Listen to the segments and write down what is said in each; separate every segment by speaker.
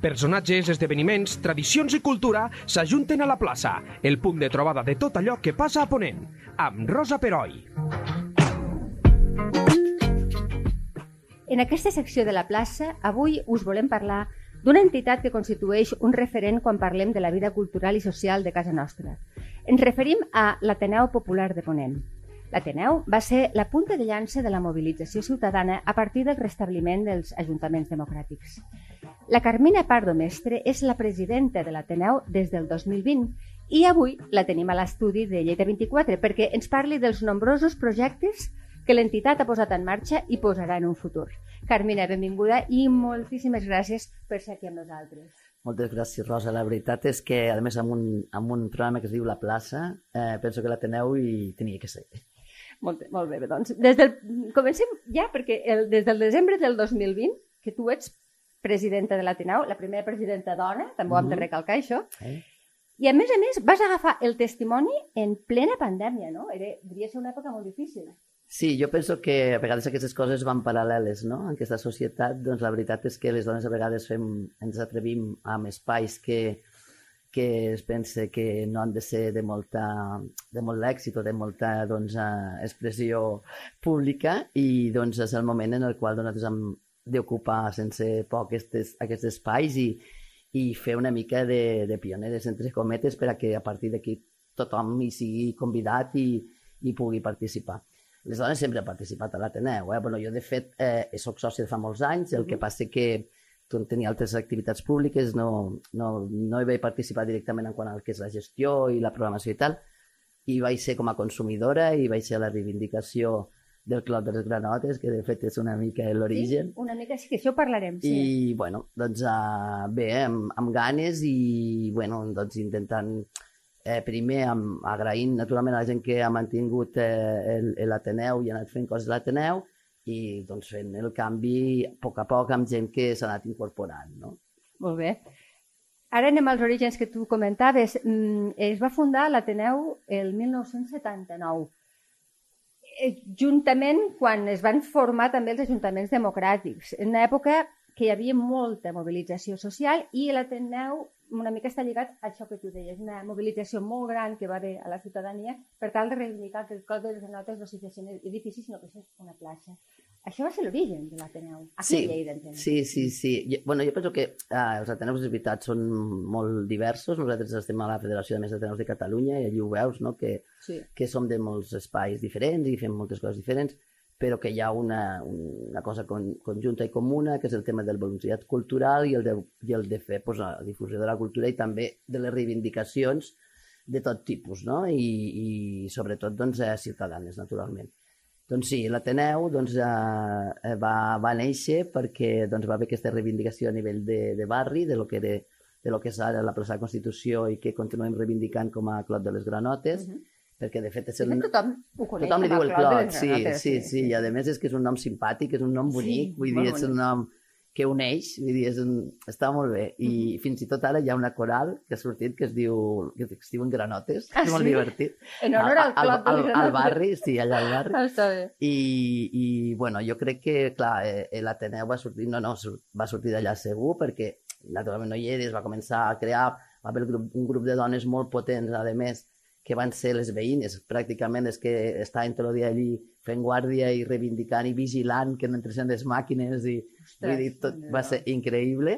Speaker 1: Personatges, esdeveniments, tradicions i cultura s'ajunten a la plaça, el punt de trobada de tot allò que passa a Ponent, amb Rosa Peroi.
Speaker 2: En aquesta secció de la plaça, avui us volem parlar d'una entitat que constitueix un referent quan parlem de la vida cultural i social de casa nostra. Ens referim a l'Ateneu Popular de Ponent. L'Ateneu va ser la punta de llança de la mobilització ciutadana a partir del restabliment dels ajuntaments democràtics. La Carmina Pardo Mestre és la presidenta de l'Ateneu des del 2020 i avui la tenim a l'estudi de Lleida 24 perquè ens parli dels nombrosos projectes que l'entitat ha posat en marxa i posarà en un futur. Carmina, benvinguda i moltíssimes gràcies per ser aquí amb nosaltres.
Speaker 3: Moltes gràcies, Rosa. La veritat és que, a més, amb un, amb un programa que es diu La Plaça, eh, penso que l'Ateneu i tenia que ser.
Speaker 2: Molt, molt bé, doncs des del, comencem ja, perquè el, des del desembre del 2020, que tu ets presidenta de l'Ateneu, la primera presidenta dona, també ho hem de
Speaker 3: Mhm.
Speaker 2: recalcar això,
Speaker 3: Eh?
Speaker 2: i a més a més vas agafar el testimoni en plena pandèmia, no? Era, devia ser una època molt difícil.
Speaker 3: Sí, jo penso que a vegades aquestes coses van paral·leles, no? En aquesta societat, doncs la veritat és que les dones a vegades fem, ens atrevim amb espais que, que es pensa que no han de ser de, molta, de molt èxit o de molta doncs, eh, expressió pública i doncs és el moment en el qual nosaltres hem d'ocupar sense por aquests, aquests espais i, i fer una mica de, de pioneres, entre cometes, per a que a partir d'aquí tothom hi sigui convidat i, i pugui participar. Les dones sempre han participat a l'Ateneu. Eh? Bueno, jo, de fet, eh, soc sòcia de fa molts anys, el que passa que tenia altres activitats públiques, no, no, no hi vaig participar directament en quant al que és la gestió i la programació i tal, i vaig ser com a consumidora i vaig ser a la reivindicació del Clot de les Granotes, que de fet és una mica l'origen.
Speaker 2: Sí? Una mica, sí, que això parlarem, sí.
Speaker 3: I, bueno, doncs uh, bé, amb, amb ganes i, bueno, doncs intentant eh, primer amb, agraint naturalment a la gent que ha mantingut eh, el- l'Ateneu i ha anat fent coses a l'Ateneu i doncs fent el canvi a poc a poc amb gent que s'ha anat incorporant, no?
Speaker 2: Molt bé. Ara anem als orígens que tu comentaves. Mm, es va fundar l'Ateneu el 1979, eh, juntament quan es van formar també els ajuntaments democràtics, en una època que hi havia molta mobilització social i l'Ateneu una mica està lligat a això que tu deies, una mobilització molt gran que va haver a la ciutadania per tal de reivindicar que el cos de les notes no sigui un edifici, sinó que és una plaça. Això va ser l'origen de l'Ateneu, aquí
Speaker 3: Sí,
Speaker 2: a Lleida, entenc.
Speaker 3: Sí, sí, sí. Jo, bueno, jo penso que eh, els Ateneus, és veritat, són molt diversos. Nosaltres estem a la Federació de Més Ateneus de Catalunya i allí ho veus, no?, que,
Speaker 2: sí.
Speaker 3: que som de molts espais diferents i fem moltes coses diferents, però que hi ha una, una cosa con, conjunta i comuna, que és el tema del voluntariat cultural i el de, i el de fer pues, la difusió de la cultura i també de les reivindicacions de tot tipus, no? I, i sobretot doncs, eh, ciutadanes, naturalment. Doncs sí, l'Ateneu doncs, eh, va, va néixer perquè doncs, va haver aquesta reivindicació a nivell de, de barri, de lo que era de lo que és ara la plaça de Constitució i que continuem reivindicant com a Clot de les Granotes,
Speaker 2: Mhm.
Speaker 3: Perquè de fet és
Speaker 2: De
Speaker 3: el,
Speaker 2: fet, tothom ho coneix
Speaker 3: Tothom li diu el
Speaker 2: Clot de
Speaker 3: sí, sí, sí, i a més és que és un nom simpàtic, és un nom
Speaker 2: Sí,
Speaker 3: bonic, vull
Speaker 2: molt
Speaker 3: dir, és un nom que uneix, vull dir, és un... està molt bé. I
Speaker 2: Mhm.
Speaker 3: fins i tot ara hi ha una coral que ha sortit que es diu, que es diuen Granotes,
Speaker 2: Ah,
Speaker 3: és molt
Speaker 2: sí?
Speaker 3: divertit.
Speaker 2: En honor al
Speaker 3: al,
Speaker 2: Clot de
Speaker 3: al, al
Speaker 2: Granotes.
Speaker 3: barri, sí, allà al barri.
Speaker 2: Ah, està bé.
Speaker 3: I, i bueno, jo crec que, clar, eh, l'Ateneu va sortir, no, no, va sortir d'allà segur, perquè naturalment no hi era, es va començar a crear, va haver grup, un grup de dones molt potents, a més, que van ser les veïnes, pràcticament les que estaven tot el dia allí fent guàrdia i reivindicant i vigilant que no entressin les màquines i vull dir, tot va ser increïble.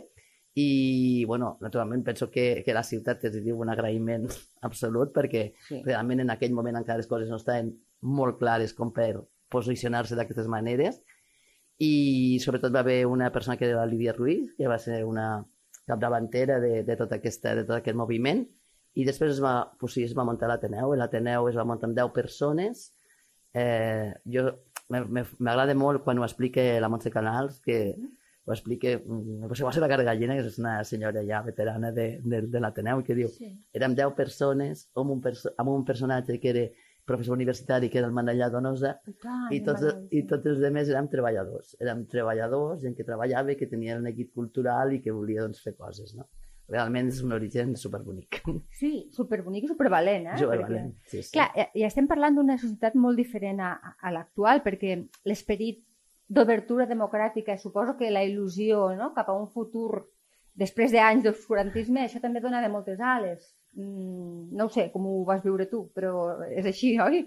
Speaker 3: I, bueno, naturalment penso que, que la ciutat es diu un agraïment absolut perquè
Speaker 2: Sí.
Speaker 3: realment en aquell moment encara les coses no estaven molt clares com per posicionar-se d'aquestes maneres. I sobretot va haver una persona que era la Lídia Ruiz, que va ser una capdavantera de, de, tot aquesta, de tot aquest moviment i després es va, pues sí, es va muntar l'Ateneu, i l'Ateneu es va muntar amb 10 persones. Eh, jo me- me- m'agrada molt quan ho explica la Montse Canals, que ho explica, mm, pues, va ser la Gargallina, que és una senyora ja veterana de, de, de l'Ateneu, i que diu,
Speaker 2: Sí.
Speaker 3: érem 10 persones amb un, perso amb un personatge que era professor universitari, que era el Manellà Donosa,
Speaker 2: Ah,
Speaker 3: i tots, i tots els altres érem treballadors. Érem treballadors, gent que treballava, i que tenia un equip cultural i que volia doncs, fer coses, no? Realment és un origen superbonic.
Speaker 2: Sí, superbonic i supervalent, eh?
Speaker 3: Supervalent, sí, sí.
Speaker 2: Clar, ja- ja estem parlant d'una societat molt diferent a, a- l'actual, perquè l'esperit d'obertura democràtica, suposo que la il·lusió no? cap a un futur després d'anys d'obscurantisme, això també donava moltes ales. Mm, no ho sé com ho vas viure tu, però és així, oi?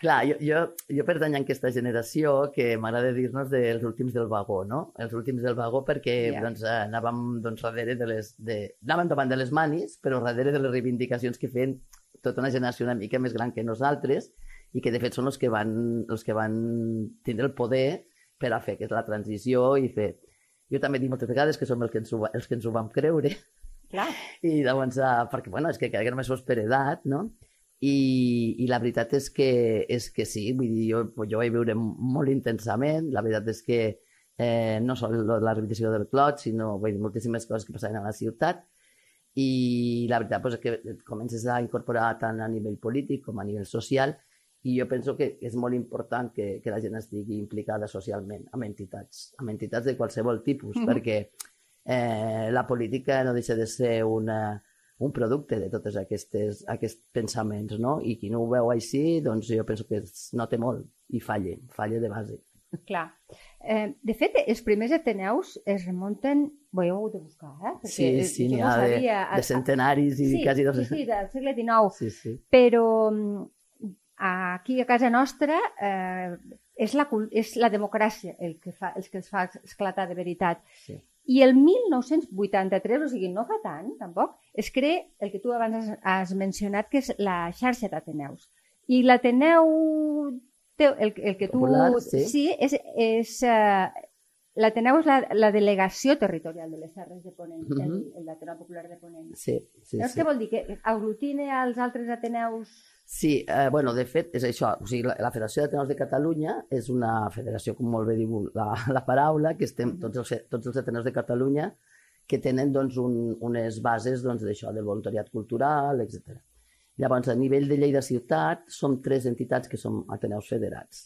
Speaker 3: Clar, jo, jo, jo pertany a aquesta generació que m'agrada dir-nos dels últims del vagó, no? Els últims del vagó perquè
Speaker 2: Ja.
Speaker 3: doncs, eh, anàvem doncs, darrere de les... De... Anàvem davant de les manis, però darrere de les reivindicacions que feien tota una generació una mica més gran que nosaltres i que de fet són els que van, els que van tindre el poder per a fer que és la transició i fer... Jo també dic moltes vegades que som els que ens ho, els que ens ho vam creure
Speaker 2: Clar.
Speaker 3: i llavors, uh, perquè, bueno, és que cada només fos per edat, no? I, I la veritat és que, és que sí, vull dir, jo, jo vaig viure molt intensament, la veritat és que eh, no sol la reivindicació del clot, sinó vull dir, moltíssimes coses que passaven a la ciutat, i la veritat pues, és que comences a incorporar tant a nivell polític com a nivell social, i jo penso que és molt important que, que la gent estigui implicada socialment amb entitats, amb entitats de qualsevol tipus,
Speaker 2: Mhm.
Speaker 3: perquè eh, la política no deixa de ser una, un producte de tots aquests pensaments, no? I qui no ho veu així, doncs jo penso que es nota molt i falla, falla de base.
Speaker 2: Clar. Eh, de fet, els primers Ateneus es remunten... Bé, ho heu de buscar, eh? Perquè
Speaker 3: Sí, sí, n'hi
Speaker 2: no
Speaker 3: ha de,
Speaker 2: sabia.
Speaker 3: de centenaris i
Speaker 2: sí,
Speaker 3: quasi dos...
Speaker 2: Sí, sí, del segle XIX.
Speaker 3: sí, sí.
Speaker 2: Però mm, aquí a casa nostra eh, és, la, és la democràcia el que, fa, el que els fa esclatar de veritat.
Speaker 3: sí.
Speaker 2: I el 1983, o sigui, no fa tant, tampoc, es crea el que tu abans has, mencionat, que és la xarxa d'Ateneus. I l'Ateneu, el, el que tu...
Speaker 3: Popular, sí.
Speaker 2: sí és, és uh, l'Ateneu és la, la delegació territorial de les Serres de Ponent, el, el l'Ateneu Popular de Ponent.
Speaker 3: Sí, sí,
Speaker 2: Llavors,
Speaker 3: sí.
Speaker 2: què vol dir? Que aglutina els altres Ateneus...
Speaker 3: Sí, eh, bueno, de fet, és això. O sigui, la, la Federació d'Ateneus de Catalunya és una federació, com molt bé diu la, la paraula, que estem tots els, tots els Ateneus de Catalunya que tenen doncs, un, unes bases doncs, d'això, del voluntariat cultural, etc. Llavors, a nivell de Lleida Ciutat, som tres entitats que som Ateneus federats.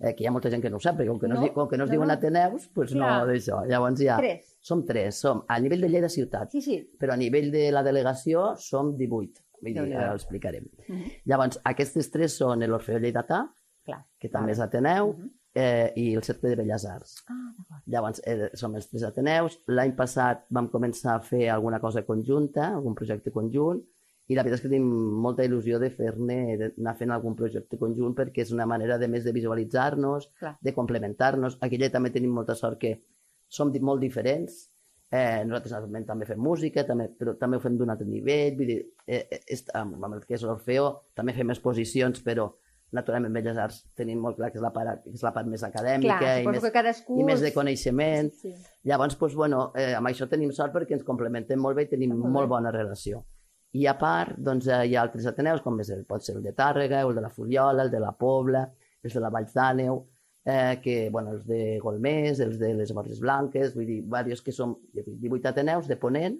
Speaker 3: Eh, que hi ha molta gent que no ho sap, perquè com que no,
Speaker 2: No,
Speaker 3: es, com que no es
Speaker 2: no,
Speaker 3: diuen
Speaker 2: no.
Speaker 3: Ateneus, doncs no
Speaker 2: Clar.
Speaker 3: d'això. Llavors ja...
Speaker 2: Tres.
Speaker 3: Som tres, som a nivell de Lleida Ciutat,
Speaker 2: Sí, sí.
Speaker 3: però a nivell de la delegació som 18. Vull dir, ara ho explicarem.
Speaker 2: Mhm.
Speaker 3: Llavors, aquestes tres són l'Orfeó Lleidatà,
Speaker 2: Clar.
Speaker 3: que també és. Ateneu,
Speaker 2: Mhm.
Speaker 3: eh, i el Cercle de Belles Arts.
Speaker 2: Ah.
Speaker 3: Llavors, eh, som els tres Ateneus. L'any passat vam començar a fer alguna cosa conjunta, algun projecte conjunt, i la veritat és que tenim molta il·lusió de fer-ne, d'anar fent algun projecte conjunt, perquè és una manera, de més, de visualitzar-nos, de complementar-nos. Aquí allà també tenim molta sort que som molt diferents. Eh, nosaltres normalment també fem música, també, però també ho fem d'un altre nivell. Vull dir, eh, eh, est- amb, amb el que és l'Orfeo també fem exposicions, però naturalment en Belles Arts tenim molt clar que és la part, que és la part més acadèmica
Speaker 2: Clar,
Speaker 3: i, més,
Speaker 2: cadascú...
Speaker 3: i més de coneixement.
Speaker 2: Sí.
Speaker 3: Llavors, doncs, bueno, eh, amb això tenim sort perquè ens complementem molt bé i tenim
Speaker 2: Ah, molt
Speaker 3: molt,
Speaker 2: bé.
Speaker 3: bona relació. I a part, doncs, eh, hi ha altres ateneus, com és el, pot ser el de Tàrrega, el de la Fuliola, el de la Pobla, els de la Valls d'Àneu, eh, que, bueno, els de Golmés, els de les Borges Blanques, vull dir, diversos que som jo dic, 18 ateneus de Ponent,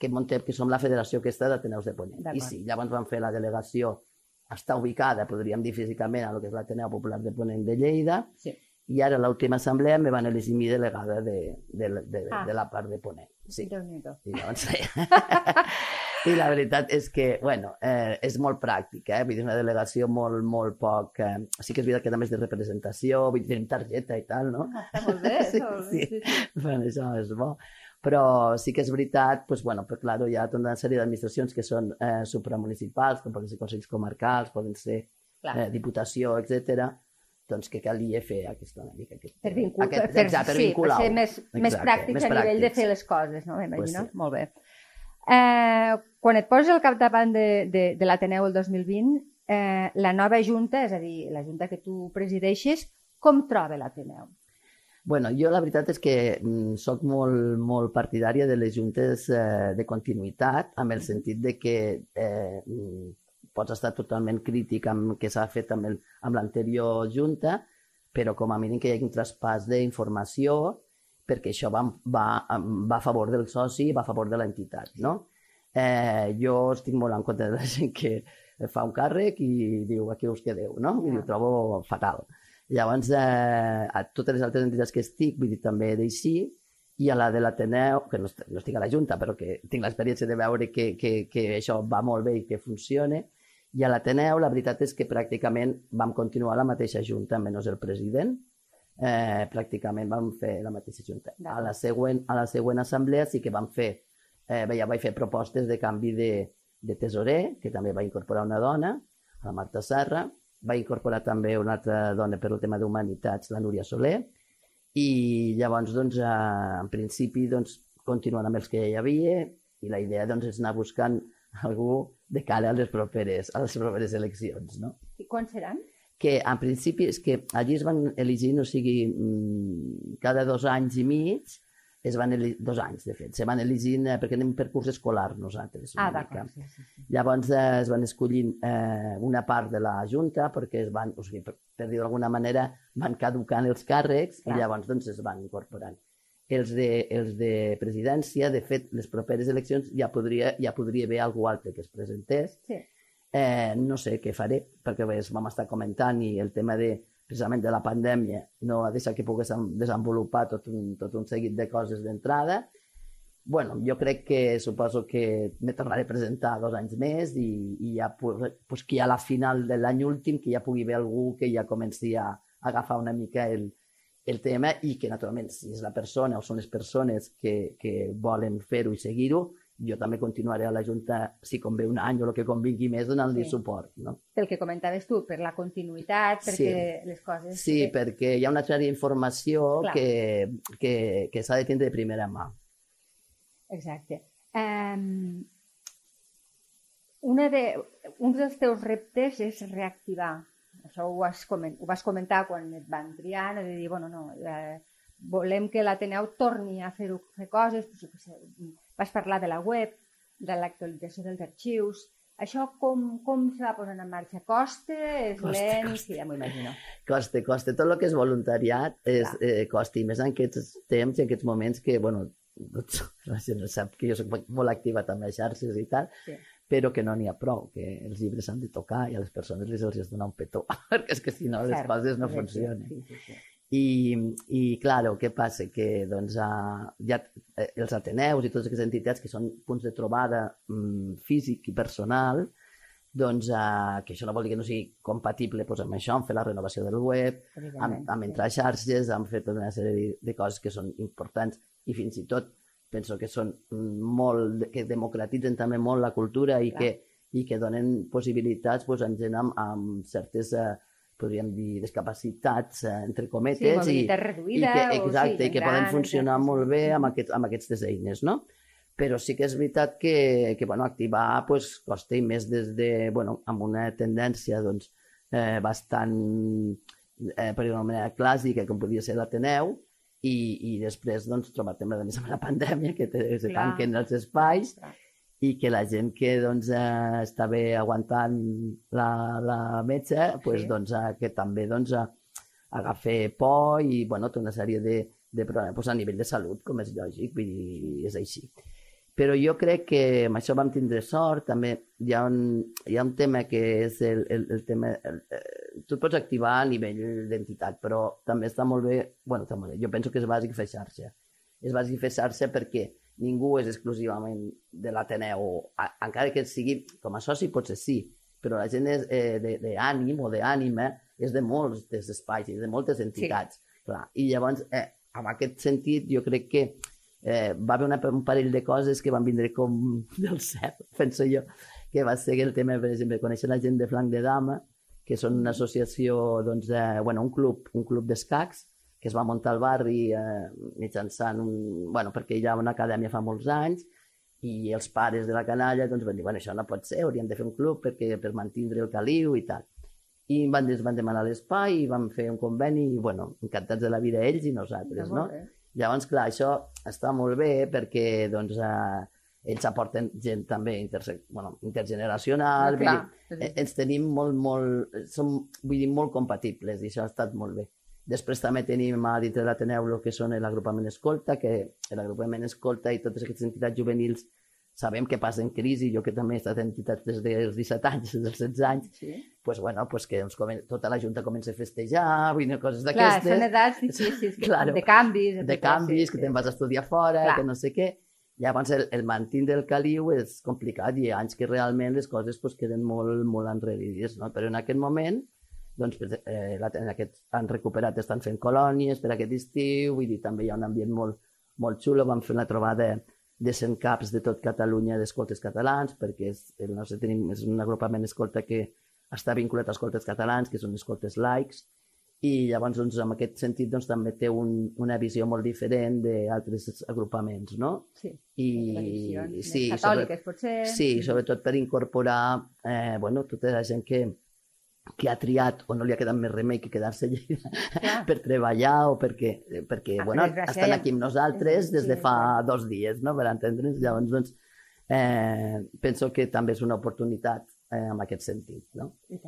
Speaker 3: que montem, que som la federació aquesta d'Ateneus de Ponent. I sí, llavors vam fer la delegació, està ubicada, podríem dir físicament, a lo que és l'Ateneu Popular de Ponent de Lleida,
Speaker 2: Sí.
Speaker 3: i ara l'última assemblea me van elegir mi delegada de, de, de, de,
Speaker 2: Ah.
Speaker 3: de la part de Ponent. Sí.
Speaker 2: Déu-n'hi-do.
Speaker 3: I, llavors, I la veritat és que, bueno, eh, és molt pràctica, eh? Vull dir, una delegació molt, molt poc... Eh, sí que és veritat que també és de representació, vull dir, tenim targeta i tal, no?
Speaker 2: Ah, està molt bé,
Speaker 3: Sí,
Speaker 2: bé.
Speaker 3: sí.
Speaker 2: Sí, sí.
Speaker 3: Bueno, això és bo. Però sí que és veritat, pues, bueno, pues, claro, hi ha tota una sèrie d'administracions que són eh, supramunicipals, com poden ser consells comarcals, poden ser
Speaker 2: Clar.
Speaker 3: eh, diputació, etc. doncs que calia fer aquesta una mica. Aquest,
Speaker 2: Per, vincul...
Speaker 3: aquest,
Speaker 2: per,
Speaker 3: exacte, per
Speaker 2: sí,
Speaker 3: vincular
Speaker 2: per ser més, més
Speaker 3: Exacte,
Speaker 2: pràctics
Speaker 3: més
Speaker 2: a nivell de
Speaker 3: pràctics.
Speaker 2: fer les coses, no? M'imagino.
Speaker 3: Pues sí.
Speaker 2: Molt bé. Eh, quan et poses al capdavant de, de, de l'Ateneu el 2020, eh, la nova junta, és a dir, la junta que tu presideixes, com troba l'Ateneu?
Speaker 3: Bueno, jo la veritat és que mm, sóc molt, molt partidària de les juntes eh, de continuïtat, amb el sentit de que eh, mm, pots estar totalment crític amb que s'ha fet amb l'anterior junta, però com a mínim que hi hagi un traspàs d'informació, perquè això va, va, va a favor del soci i va a favor de l'entitat, no? Eh, jo estic molt en contra de la gent que fa un càrrec i diu aquí us quedeu, no? I
Speaker 2: Ja.
Speaker 3: ho trobo fatal. Llavors, eh, a totes les altres entitats que estic, vull dir, també d'així, i a la de l'Ateneu, que no, no estic a la Junta, però que tinc l'experiència de veure que, que, que això va molt bé i que funciona, i a l'Ateneu la veritat és que pràcticament vam continuar la mateixa Junta, menys el president, eh, pràcticament vam fer la mateixa junta. A la següent, a la següent assemblea sí que vam fer, eh, ja vaig fer propostes de canvi de, de tesorer, que també va incorporar una dona, la Marta Serra, va incorporar també una altra dona per el tema d'humanitats, la Núria Soler, i llavors, doncs, eh, en principi, doncs, continuant amb els que ja hi havia, i la idea doncs, és anar buscant algú de cara a les properes, a les properes eleccions. No?
Speaker 2: I quan seran?
Speaker 3: Que en principi és que allí es van elegir, o sigui, mm, cada dos anys i mig, es van elegir, dos anys, de fet, se van elegint, eh, perquè anem per curs escolar nosaltres.
Speaker 2: Ah, d'acord, sí, sí, sí.
Speaker 3: Llavors eh, es van escollint eh, una part de la Junta perquè es van, o sigui, per, per dir d'alguna manera, van caducant els càrrecs Clar. i llavors doncs, es van incorporant. Els de, els de presidència, de fet, les properes eleccions ja podria, ja podria haver algú altre que es presentés.
Speaker 2: Sí.
Speaker 3: Eh, no sé què faré, perquè pues, vam estar comentant i el tema de precisament de la pandèmia no ha deixat que pogués desenvolupar tot un, tot un seguit de coses d'entrada. bueno, jo crec que suposo que me tornaré a presentar dos anys més i, i ja pues, que a la final de l'any últim que ja pugui haver algú que ja comenci a agafar una mica el, el tema i que naturalment si és la persona o són les persones que, que volen fer-ho i seguir-ho, jo també continuaré a la Junta, si convé un any o el que convingui més, donant-li sí. suport. No?
Speaker 2: Pel que comentaves tu, per la continuïtat, perquè sí. les coses...
Speaker 3: Sí, que... perquè hi ha una sèrie d'informació que, que, que s'ha de tindre de primera mà.
Speaker 2: Exacte. Um, una de, un dels teus reptes és reactivar. Això ho, has coment, ho vas comentar quan et van triar, de dir, bueno, no, eh, volem que l'Ateneu torni a fer, fer coses, pues, Vas parlar de la web, de l'actualització dels arxius. Això com, com se va posant en marxa? Costa? És costa, lent? Costa. Sí, ja m'ho imagino.
Speaker 3: Costa, costa. Tot el que és voluntariat és, eh, costa. I més en aquests temps i en aquests moments que, bueno, la gent sap que jo soc molt activa també a xarxes i tal, sí. però que no n'hi ha prou, que els llibres s'han de tocar i a les persones les els has de donar un petó, perquè és que si no les Cert. coses no sí, funcionen. Sí, sí, sí. I, i claro, què passa? Que doncs, ja, eh, els Ateneus i totes aquestes entitats que són punts de trobada mm, físic i personal, doncs, uh, que això no vol dir que no sigui compatible doncs, amb això, amb fer la renovació del web, amb, amb entrar a xarxes, amb fer tota una sèrie de, de coses que són importants i fins i tot penso que són molt, que democratitzen també molt la cultura i, que, i que donen possibilitats doncs, en gent amb, amb certes uh, podríem dir, discapacitats, eh, entre cometes,
Speaker 2: sí, i, reduïda,
Speaker 3: i que, exacte,
Speaker 2: o, sí,
Speaker 3: i que gran, poden funcionar exacte. molt bé amb, aquest, amb aquestes eines, no? Però sí que és veritat que, que bueno, activar pues, costa i més des de, bueno, amb una tendència doncs, eh, bastant, eh, per dir-ho manera, clàssica, com podia ser l'Ateneu, i, i després doncs, trobar-te amb la pandèmia, que te, se tanquen els espais, Clar i que la gent que doncs, eh, està bé aguantant la, la metge, pues, sí. doncs, eh, que també doncs, eh, agafa por i bueno, té una sèrie de, de problemes pues, a nivell de salut, com és lògic, vull dir, és així. Però jo crec que amb això vam tindre sort, també hi ha un, hi ha un tema que és el, el, el tema... El, el, tu et pots activar a nivell d'entitat, però també està molt bé... bueno, està molt bé. Jo penso que és bàsic fer xarxa. És bàsic fer xarxa perquè ningú és exclusivament de l'Ateneu, encara que sigui com a soci potser sí, però la gent és eh, d'ànim o d'ànima és de molts dels espais i de moltes entitats. Sí. Clar. I llavors, eh, en aquest sentit, jo crec que eh, va haver una, un parell de coses que van vindre com del cel, penso jo, que va ser el tema, per exemple, conèixer la gent de Flanc de Dama, que són una associació, doncs, de, bueno, un club, un club d'escacs, que es va muntar al barri eh, mitjançant un... Bueno, perquè hi ha una acadèmia fa molts anys i els pares de la canalla doncs, van dir, bueno, això no pot ser, hauríem de fer un club perquè, per mantindre el caliu i tal. I van, ens van demanar l'espai i vam fer un conveni i, bueno, encantats de la vida ells i nosaltres, no? Llavors, clar, això està molt bé perquè, doncs, eh, ells aporten gent també interse bueno, intergeneracional, ah, vull dir, ens tenim molt, molt, som, vull dir, molt compatibles i això ha estat molt bé. Després també tenim a dintre de l'Ateneu el que són l'agrupament Escolta, que l'agrupament Escolta i totes aquestes entitats juvenils sabem que passen crisi, jo que també he estat en entitats des dels 17 anys, des dels 16 anys, sí. pues, bueno, pues que doncs, tota la Junta comença a festejar, vull dir, coses d'aquestes.
Speaker 2: Clar, són edats difícils, claro, de canvis.
Speaker 3: De canvis, sí, que te'n vas a estudiar fora, Clar. que no sé què. Llavors, el, el mantint del caliu és complicat i anys que realment les coses pues, queden molt, molt enrerides, no? Però en aquest moment doncs, eh, la, en aquest, han recuperat, estan fent colònies per aquest estiu, vull dir, també hi ha un ambient molt, molt xulo, vam fer una trobada de 100 caps de tot Catalunya d'escoltes catalans, perquè és, el nostre tenim, és un agrupament escolta que està vinculat a escoltes catalans, que són escoltes laics, i llavors doncs, en aquest sentit doncs, també té un, una visió molt diferent d'altres agrupaments, no?
Speaker 2: Sí,
Speaker 3: I,
Speaker 2: sí, catòliques, sobre, potser.
Speaker 3: Sí, sobretot per incorporar eh, bueno, tota la gent que, que ha triat o no li ha quedat més remei que quedar-se allà per treballar o perquè, perquè ah, bueno, estan aquí amb nosaltres des de fa dos dies, no? per entendre'ns. Llavors, doncs, eh, penso que també és una oportunitat eh, en aquest sentit. No? I,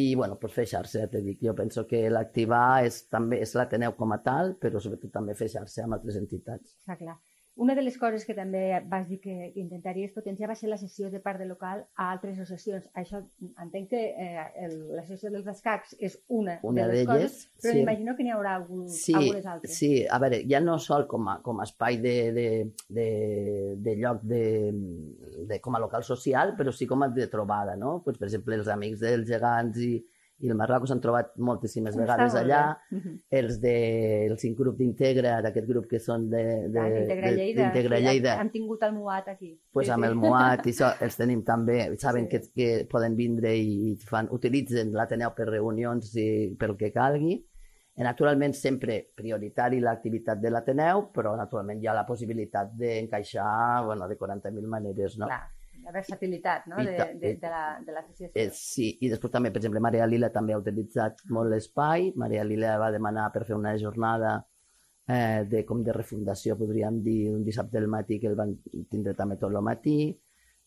Speaker 3: I bueno, pues fer xarxa, te dic. Jo penso que l'activar és, també és l'Ateneu com a tal, però sobretot també fer xarxa amb altres entitats.
Speaker 2: Està clar. Una de les coses que també vas dir que, que intentaries potenciar va ser la sessió de part de local a altres associacions. Això entenc que eh, l'associació dels escacs és una,
Speaker 3: una
Speaker 2: de les coses, però
Speaker 3: sí.
Speaker 2: imagino que n'hi haurà algun,
Speaker 3: sí,
Speaker 2: algunes altres.
Speaker 3: Sí, a veure, ja no sol com a, com a espai de, de, de, de lloc de, de, com a local social, però sí com a de trobada, no? Pues, per exemple, els amics dels gegants i, i el Marroc s'han trobat moltíssimes vegades allà. Uh -huh. Els de el cinc grup d'Integra, d'aquest grup que són de, de,
Speaker 2: ah, d'Integra Lleida.
Speaker 3: Sí, Lleida.
Speaker 2: Hem tingut el Muat aquí.
Speaker 3: Pues sí, amb sí. el Muat i so, els tenim també, saben sí. que, que poden vindre i fan, utilitzen l'Ateneu per reunions i pel que calgui. I, naturalment, sempre prioritari l'activitat de l'Ateneu, però naturalment hi ha la possibilitat d'encaixar bueno, de 40.000 maneres, no?
Speaker 2: Clar la versatilitat no? de, de, de, la, de l'associació.
Speaker 3: Eh, sí, i després també, per exemple, Maria Lila també ha utilitzat molt l'espai. Maria Lila va demanar per fer una jornada eh, de, com de refundació, podríem dir, un dissabte del matí, que el van tindre també tot el matí.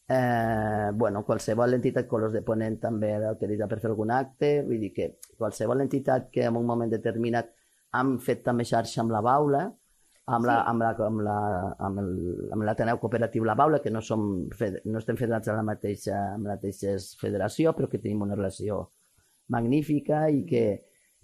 Speaker 3: Eh, bueno, qualsevol entitat Colors de Ponent també ha utilitzat per fer algun acte, vull dir que qualsevol entitat que en un moment determinat han fet també xarxa amb la baula, amb, la, amb, la, amb, la, amb, el, amb l'Ateneu Cooperatiu La Baula, que no, som, no estem federats a la mateixa, amb la mateixa federació, però que tenim una relació magnífica i que,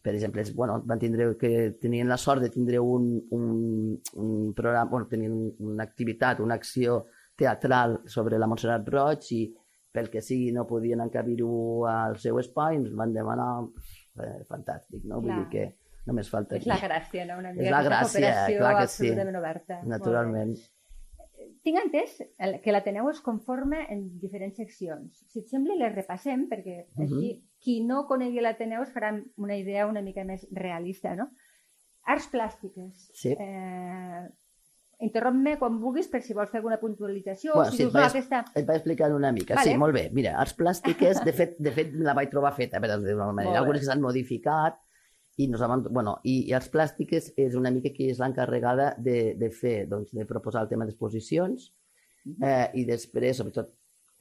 Speaker 3: per exemple, bueno, van tindre, que tenien la sort de tindre un, un, un programa, bueno, tenien una activitat, una acció teatral sobre la Montserrat Roig i pel que sigui no podien encabir-ho al seu espai, ens van demanar, eh, fantàstic, no? Clar. Vull dir que només falta
Speaker 2: aquí. És la gràcia, no? Una mica
Speaker 3: és la gràcia, clar que sí.
Speaker 2: oberta.
Speaker 3: Naturalment.
Speaker 2: Tinc entès que l'Ateneu es conforma en diferents seccions. Si et sembla, les repassem, perquè així, uh -huh. qui no conegui l'Ateneu es farà una idea una mica més realista, no? Arts plàstiques.
Speaker 3: Sí.
Speaker 2: Eh, Interromp-me quan vulguis per si vols fer alguna puntualització.
Speaker 3: Bueno,
Speaker 2: si
Speaker 3: sí,
Speaker 2: dius,
Speaker 3: et, vaig,
Speaker 2: aquesta...
Speaker 3: et vaig explicar una mica.
Speaker 2: Vale.
Speaker 3: Sí, molt bé. Mira, arts plàstiques, de fet, de fet la vaig trobar feta, per dir-ho manera. Algunes que s'han modificat, i, nos vam, bueno, i, i Arts Plàstiques és una mica que és l'encarregada de, de fer, doncs, de proposar el tema d'exposicions eh, i després, sobretot,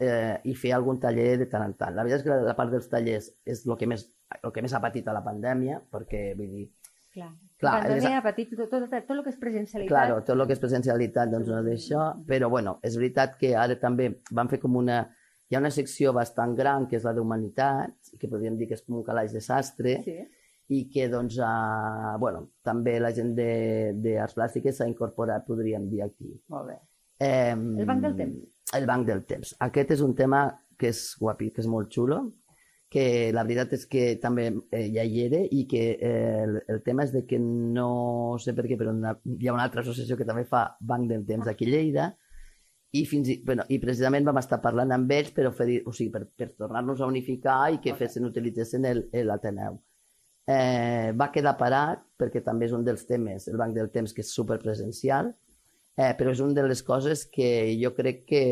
Speaker 3: eh, i fer algun taller de tant en tant. La veritat és que la, la part dels tallers és el que més, el que més ha patit a la pandèmia, perquè, vull dir,
Speaker 2: Clar. Clar, la pandèmia ha patit tot, tot, tot, tot el que és presencialitat.
Speaker 3: Claro, tot el que és presencialitat, doncs no d'això, però bueno, és veritat que ara també van fer com una... Hi ha una secció bastant gran, que és la d'Humanitats, que podríem dir que és com un calaix de sastre,
Speaker 2: sí
Speaker 3: i que doncs, uh, bueno, també la gent d'arts plàstiques s'ha incorporat, podríem dir, aquí.
Speaker 2: Molt bé.
Speaker 3: Eh,
Speaker 2: el banc del temps.
Speaker 3: El banc del temps. Aquest és un tema que és guapi, que és molt xulo, que la veritat és que també eh, ja hi era i que eh, el, el tema és de que no sé per què, però una, hi ha una altra associació que també fa banc del temps aquí a Lleida i, fins i, bueno, i precisament vam estar parlant amb ells per, oferir, o sigui, per, per tornar-nos a unificar i que okay. fessin, utilitzessin l'Ateneu eh, va quedar parat perquè també és un dels temes, el banc del temps, que és superpresencial, eh, però és una de les coses que jo crec que,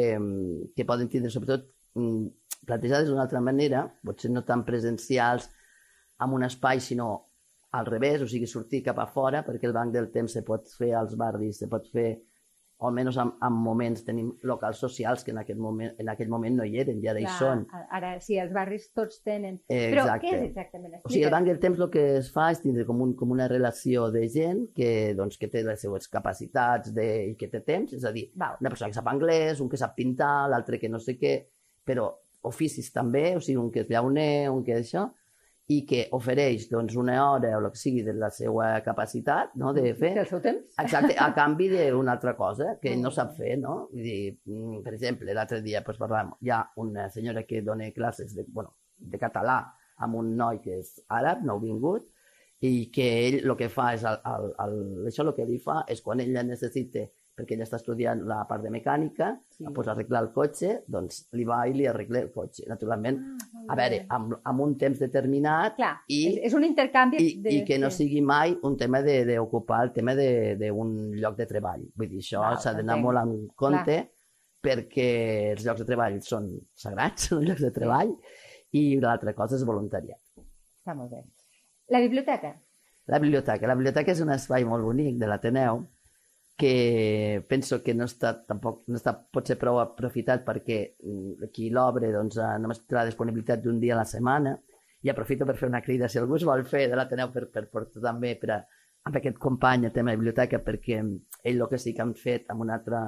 Speaker 3: que poden tindre, sobretot mm, plantejades d'una altra manera, potser no tan presencials amb un espai, sinó al revés, o sigui, sortir cap a fora, perquè el banc del temps se pot fer als barris, se pot fer o almenys en, en moments tenim locals socials que en aquell moment, en aquell moment no hi eren, i ara Clar, hi són.
Speaker 2: Ara sí, els barris tots tenen.
Speaker 3: Eh,
Speaker 2: Però què és exactament?
Speaker 3: Explica. O sigui, el Banc del Temps el que es fa és tindre com, un, com una relació de gent que, doncs, que té les seues capacitats de, i que té temps, és a dir, Val. una persona que sap anglès, un que sap pintar, l'altre que no sé què, però oficis també, o sigui, un que és llauner, un que és això, i que ofereix doncs, una hora o el que sigui de la seva capacitat no, de fer...
Speaker 2: Del seu temps.
Speaker 3: Exacte, a canvi d'una altra cosa que ell no sap fer, no? Vull dir, per exemple, l'altre dia pues, parlàvem, hi ha una senyora que dona classes de, bueno, de català amb un noi que és àrab, nouvingut, i que ell el que fa és, el, el, el, això el que li fa és quan ella necessita perquè ella està estudiant la part de mecànica, sí. pues arreglar el cotxe, doncs li va i li arregla el cotxe. Naturalment, ah, a veure, amb, amb un temps determinat
Speaker 2: Clar, i, és, un intercanvi
Speaker 3: i, de... i que no sigui mai un tema d'ocupar el tema d'un lloc de treball. Vull dir, això s'ha d'anar molt en compte Clar. perquè els llocs de treball són sagrats, són llocs de treball, i l'altra cosa és voluntariat.
Speaker 2: Està molt bé. La biblioteca?
Speaker 3: La biblioteca. La biblioteca és un espai molt bonic de l'Ateneu, que penso que no està, tampoc, no està potser prou aprofitat perquè mm, qui l'obre doncs, eh, només té la disponibilitat d'un dia a la setmana. I aprofito per fer una crida, si algú es vol fer de l'Ateneu per, per portar també per a, amb aquest company a tema de biblioteca perquè ell el que sí que han fet amb una altra,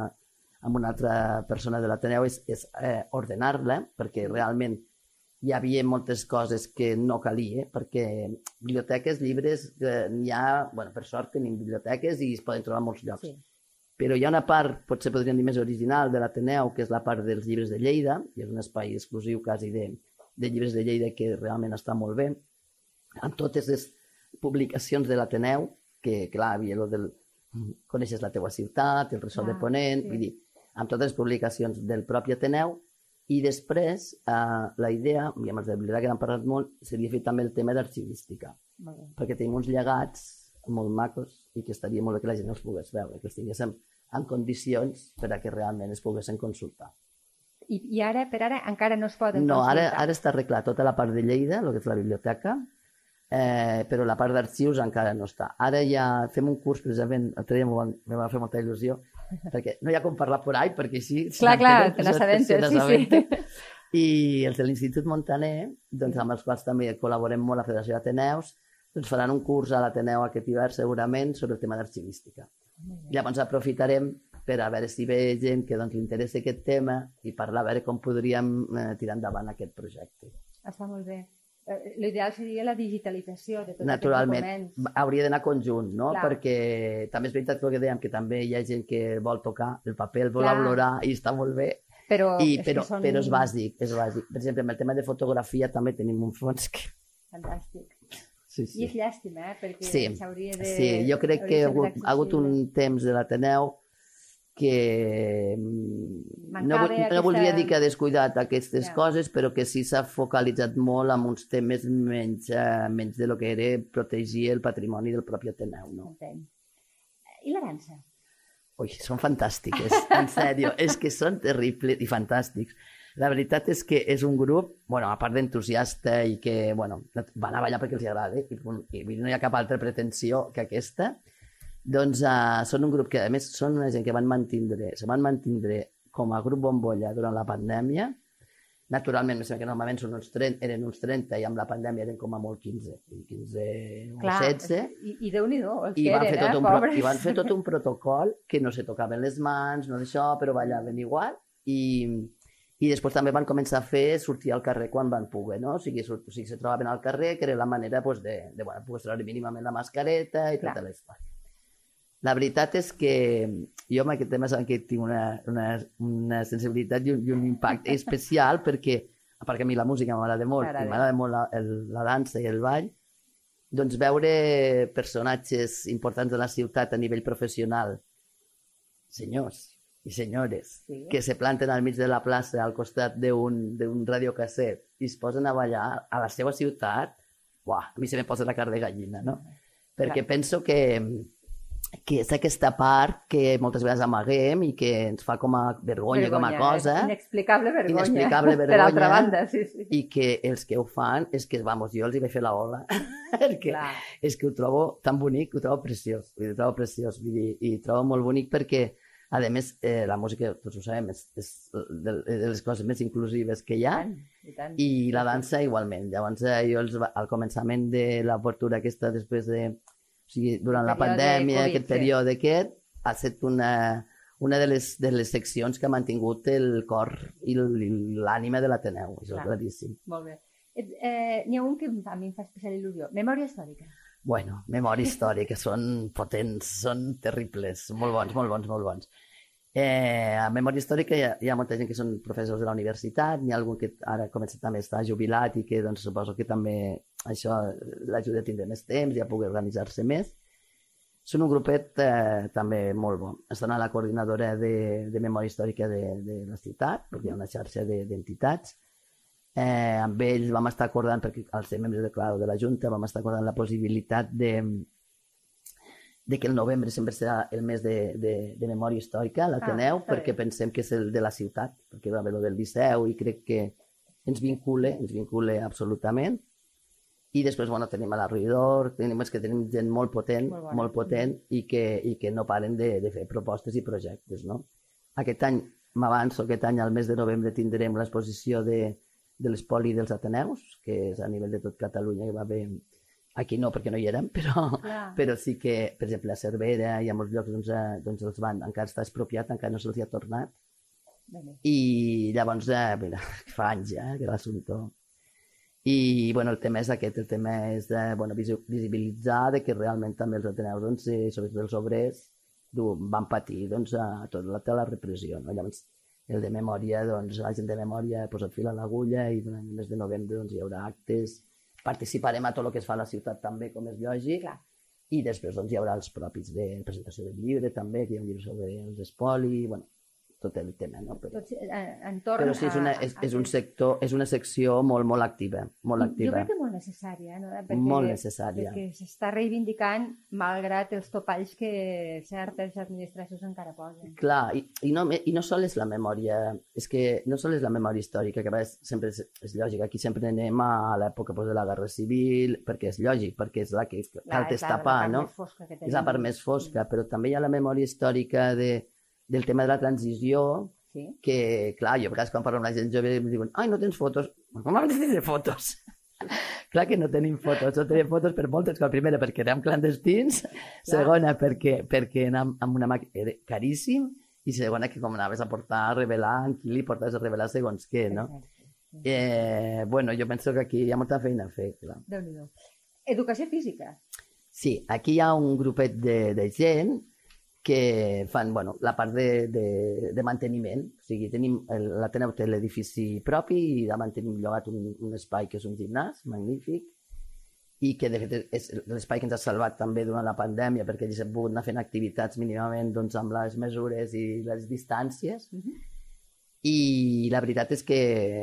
Speaker 3: amb una altra persona de l'Ateneu és, és eh, ordenar-la perquè realment hi havia moltes coses que no calia, perquè biblioteques, llibres, eh, n'hi ha, bueno, per sort tenim biblioteques i es poden trobar a molts llocs. Sí. Però hi ha una part, potser podríem dir més original, de l'Ateneu, que és la part dels llibres de Lleida, i és un espai exclusiu quasi de, de llibres de Lleida que realment està molt bé, amb totes les publicacions de l'Ateneu, que clar, havia el del Coneixes la teua ciutat, el Ressol ah, de Ponent, sí. vull dir, amb totes les publicacions del propi Ateneu, i després, eh, la idea, i amb els de biblioteca que hem parlat molt, seria fer també el tema d'arxivística. Perquè tenim uns llegats molt macos i que estaria molt bé que la gent els pogués veure, que els tinguéssim en condicions per a que realment es poguessin consultar.
Speaker 2: I, i ara, per ara, encara no es poden
Speaker 3: no,
Speaker 2: consultar?
Speaker 3: No, ara, ara està arreglat tota la part de Lleida, el que és la biblioteca, eh, però la part d'arxius encara no està. Ara ja fem un curs, precisament, l'altre dia me va fer molta il·lusió, perquè no hi ha com parlar por ahí, perquè així...
Speaker 2: Clar, clar, te n'assabentes, sí, sí.
Speaker 3: I els de l'Institut Montaner, doncs, amb els quals també col·laborem molt a la Federació d'Ateneus, doncs faran un curs a l'Ateneu aquest hivern segurament sobre el tema d'arxivística. Llavors aprofitarem per a veure si ve gent que doncs, li interessa aquest tema i parlar a veure com podríem eh, tirar endavant aquest projecte.
Speaker 2: Està molt bé. Eh, l'ideal seria la digitalització de tots
Speaker 3: Naturalment,
Speaker 2: aquests documents.
Speaker 3: hauria d'anar conjunt, no? Clar. Perquè també és veritat el que dèiem, que també hi ha gent que vol tocar el paper, el vol Clar. olorar i està molt bé,
Speaker 2: però,
Speaker 3: I, és però, són... però és bàsic, és bàsic. Per exemple, amb el tema de fotografia també tenim un fons que...
Speaker 2: Fantàstic.
Speaker 3: Sí, sí.
Speaker 2: I és llàstima, eh? perquè
Speaker 3: sí.
Speaker 2: s'hauria de...
Speaker 3: Sí, jo crec que ha hagut, ha hagut un temps de l'Ateneu que mm, no, no aquesta... voldria dir que ha descuidat aquestes ja. coses, però que sí s'ha focalitzat molt en uns temes menys, uh, menys de lo que era protegir el patrimoni del propi Ateneu. No?
Speaker 2: Entenc. I la dansa?
Speaker 3: Ui, són fantàstiques, en sèrio, és que són terribles i fantàstics. La veritat és que és un grup, bueno, a part d'entusiasta i que, bueno, van a ballar perquè els agrada, i, i no hi ha cap altra pretensió que aquesta, doncs uh, són un grup que, a més, són una gent que van mantindre, se van mantindre com a grup bombolla durant la pandèmia. Naturalment, em que normalment són uns 30, eren uns 30 i amb la pandèmia eren com a molt 15, 15 Clar, o 16.
Speaker 2: I, i Déu-n'hi-do, els
Speaker 3: I
Speaker 2: que
Speaker 3: van
Speaker 2: eren,
Speaker 3: fer tot
Speaker 2: eh,
Speaker 3: un,
Speaker 2: pobres.
Speaker 3: I van fer tot un protocol que no se tocaven les mans, no d'això, però ballaven igual. I, i després també van començar a fer sortir al carrer quan van poder, no? O sigui, surt, o sigui se trobaven al carrer, que era la manera pues, de, de bueno, poder treure mínimament la mascareta i tota l'història. La veritat és que jo amb aquest tema sabem que tinc una, una, una sensibilitat i un, i un impacte especial perquè, a part que a mi la música m'agrada molt, m'agrada molt la, el, la dansa i el ball, doncs veure personatges importants de la ciutat a nivell professional, senyors i senyores, sí. que se planten al mig de la plaça al costat d'un radiocasset i es posen a ballar a la seva ciutat, uah, a mi se me posa la cara de gallina, no? Perquè Clar. penso que, que és aquesta part que moltes vegades amaguem i que ens fa com a vergonya, vergonya com a cosa.
Speaker 2: Inexplicable vergonya.
Speaker 3: Inexplicable vergonya.
Speaker 2: Per altra banda, sí, sí.
Speaker 3: I que els que ho fan és que, vamos, jo els hi vaig fer la ola. perquè Clar. és que ho trobo tan bonic, ho trobo preciós. Ho trobo preciós. Vull dir, I ho trobo molt bonic perquè, a més, eh, la música, tots ho sabem, és, és de, de les coses més inclusives que hi ha. I, tant, i, tant. I la dansa igualment. Llavors, eh, jo els, al començament de l'obertura aquesta, després de o sigui, durant la pandèmia, COVID, aquest període sí. aquest, ha estat una, una de les, de les seccions que ha mantingut el cor i l'ànima de l'Ateneu. Això Clar. és claríssim.
Speaker 2: Molt bé. Eh, N'hi ha un que a mi em fa especial il·lusió. Memòria històrica.
Speaker 3: Bueno, memòria històrica, són potents, són terribles, molt bons, molt bons, molt bons. Eh, a memòria històrica hi ha, hi ha molta gent que són professors de la universitat, n'hi ha algun que ara comença també està jubilat i que doncs, suposo que també això l'ajuda a tindre més temps i a poder organitzar-se més. Són un grupet eh, també molt bo. Estan a la coordinadora de, de memòria històrica de, de la ciutat, perquè hi ha una xarxa d'entitats. De, eh, amb ells vam estar acordant, perquè als membres de, clar, de la Junta vam estar acordant la possibilitat de, de que el novembre sempre serà el mes de, de, de memòria històrica a l'Ateneu, ah, perquè pensem que és el de la ciutat, perquè va haver del Liceu i crec que ens vincule, ens vincule absolutament. I després, bueno, tenim a la Ruidor, tenim, és que tenim gent molt potent, molt, bona. molt potent i que, i que no paren de, de fer propostes i projectes, no? Aquest any, m'avanço, aquest any al mes de novembre tindrem l'exposició de, de l'espoli dels Ateneus, que és a nivell de tot Catalunya, que va haver Aquí no, perquè no hi érem, però, però sí que, per exemple, a Cervera i a molts llocs doncs, eh, doncs els van, encara està expropiat, encara no se'ls ha tornat. Bene. I llavors, eh, mira, fa anys ja, que l'assumpte. I, bueno, el tema és aquest, el tema és de, bueno, visibilitzar de que realment també els ateneus, doncs, i sobretot els obrers, van patir, doncs, a tota la, la repressió, no? Llavors, el de memòria, doncs, la gent de memòria ha posat fil a l'agulla i durant el mes de novembre doncs, hi haurà actes participarem a tot el que es fa a la ciutat també, com és lògic, Clar. i després doncs, hi haurà els propis de presentació del llibre també, que hi ha un llibre sobre els espoli, bueno, tot el tema, no?
Speaker 2: Però, Tots, eh, entorn
Speaker 3: però sí, és una, és, és, un sector, és una secció molt, molt activa, molt activa.
Speaker 2: Jo crec que molt necessària, no?
Speaker 3: Perquè, molt necessària.
Speaker 2: Perquè s'està reivindicant malgrat els topalls que certes administracions encara posen.
Speaker 3: Clar, i, i, no, i no sol és la memòria, és que no sol és la memòria històrica, que és, sempre és, és lògic, aquí sempre anem a l'època pues, de la Guerra Civil, perquè és lògic, perquè és la que cal destapar, no? És la part més fosca, però també hi ha la memòria històrica de del tema de la transició, sí. que, clar, jo a vegades quan parlo amb la gent jove em diuen ai, no tens fotos. Com has de fotos? clar que no tenim fotos, no tenim fotos per moltes coses. Primera, perquè érem clandestins, clar. segona, perquè, perquè anàvem amb una màquina era caríssim, i segona, que com anaves a portar a revelar, en qui li portaves a revelar segons què, no? Eh, bueno, jo penso que aquí hi ha molta feina a fer, clar.
Speaker 2: déu nhi Educació física.
Speaker 3: Sí, aquí hi ha un grupet de, de gent que fan bueno, la part de, de, de manteniment. O sigui, tenim l'Ateneu té l'edifici propi i de mantenim llogat un, un espai que és un gimnàs magnífic i que de fet és l'espai que ens ha salvat també durant la pandèmia perquè ells han pogut anar fent activitats mínimament doncs, amb les mesures i les distàncies. -hmm i la veritat és que,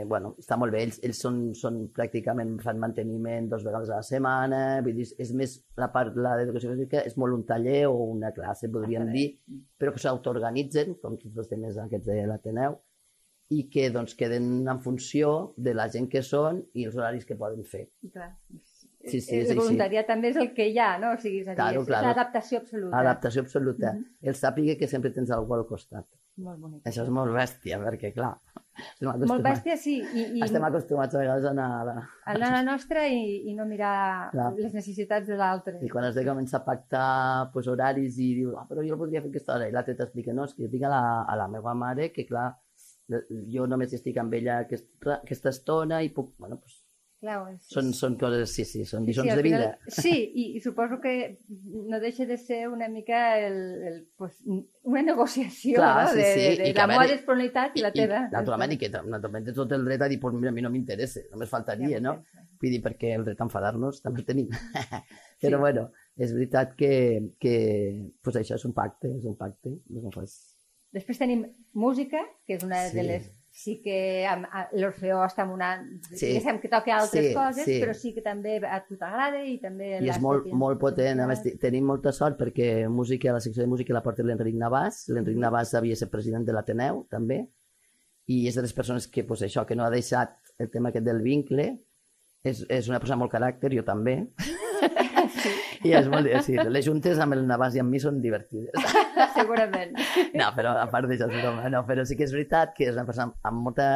Speaker 3: bueno, està molt bé. Ells, ells són, són pràcticament, fan manteniment dos vegades a la setmana, vull dir, és més, la part, la d'educació física és molt un taller o una classe, podríem ah, dir, però que s'autoorganitzen, com tots els temes aquests de l'Ateneu, i que doncs queden en funció de la gent que són i els horaris que poden fer.
Speaker 2: Clar. Sí, sí, el voluntariat també és el que hi ha, no? O sigui, és, claro, és claro. l'adaptació absoluta.
Speaker 3: Adaptació absoluta. Mm -hmm. El sàpiga que sempre tens algú al costat.
Speaker 2: Molt bonic.
Speaker 3: Això és molt bèstia, perquè, clar,
Speaker 2: molt bèstia, sí. I,
Speaker 3: i... Estem acostumats a vegades a anar... A,
Speaker 2: la... a anar a la nostra i, i no mirar clar. les necessitats de l'altre.
Speaker 3: I quan has de començar a pactar pues, horaris i dius, ah, però jo podria fer aquesta hora, i l'altre t'explica, no, és que jo dic a la, a la meva mare que, clar, jo només estic amb ella aquesta, aquesta estona i puc, bueno, pues,
Speaker 2: Clar, és...
Speaker 3: Són, són coses, sí, sí, són lliçons sí, sí, de vida.
Speaker 2: Final, sí, i, i suposo que no deixa de ser una mica el, el, pues, una negociació Clar, no? sí, sí. de, de, de la meva disponibilitat i, i la teva.
Speaker 3: I, naturalment, i que naturalment tens tot el dret a dir, pues, mira, a mi no m'interessa, només faltaria, ja, no? Vull dir, perquè el dret a enfadar-nos també el tenim. Però, sí. bueno, és veritat que, que pues, això és un pacte, és un pacte. No fas...
Speaker 2: Després tenim música, que és una sí. de les sí que l'Orfeó està en una... Sí. Diguem que toca altres sí, coses, sí. però sí que també a tu t'agrada i també...
Speaker 3: I és molt, molt potent. A més, tenim molta sort perquè música, la secció de música la porta l'Enric Navàs. L'Enric Navàs havia ser president de l'Ateneu, també, i és de les persones que, pues, això, que no ha deixat el tema aquest del vincle. És, és una persona molt caràcter, jo també. Sí. I és molt divertit. Les juntes amb el Navàs i amb mi són divertides.
Speaker 2: Segurament.
Speaker 3: No, però a part d'això, no, però sí que és veritat que és una persona amb molta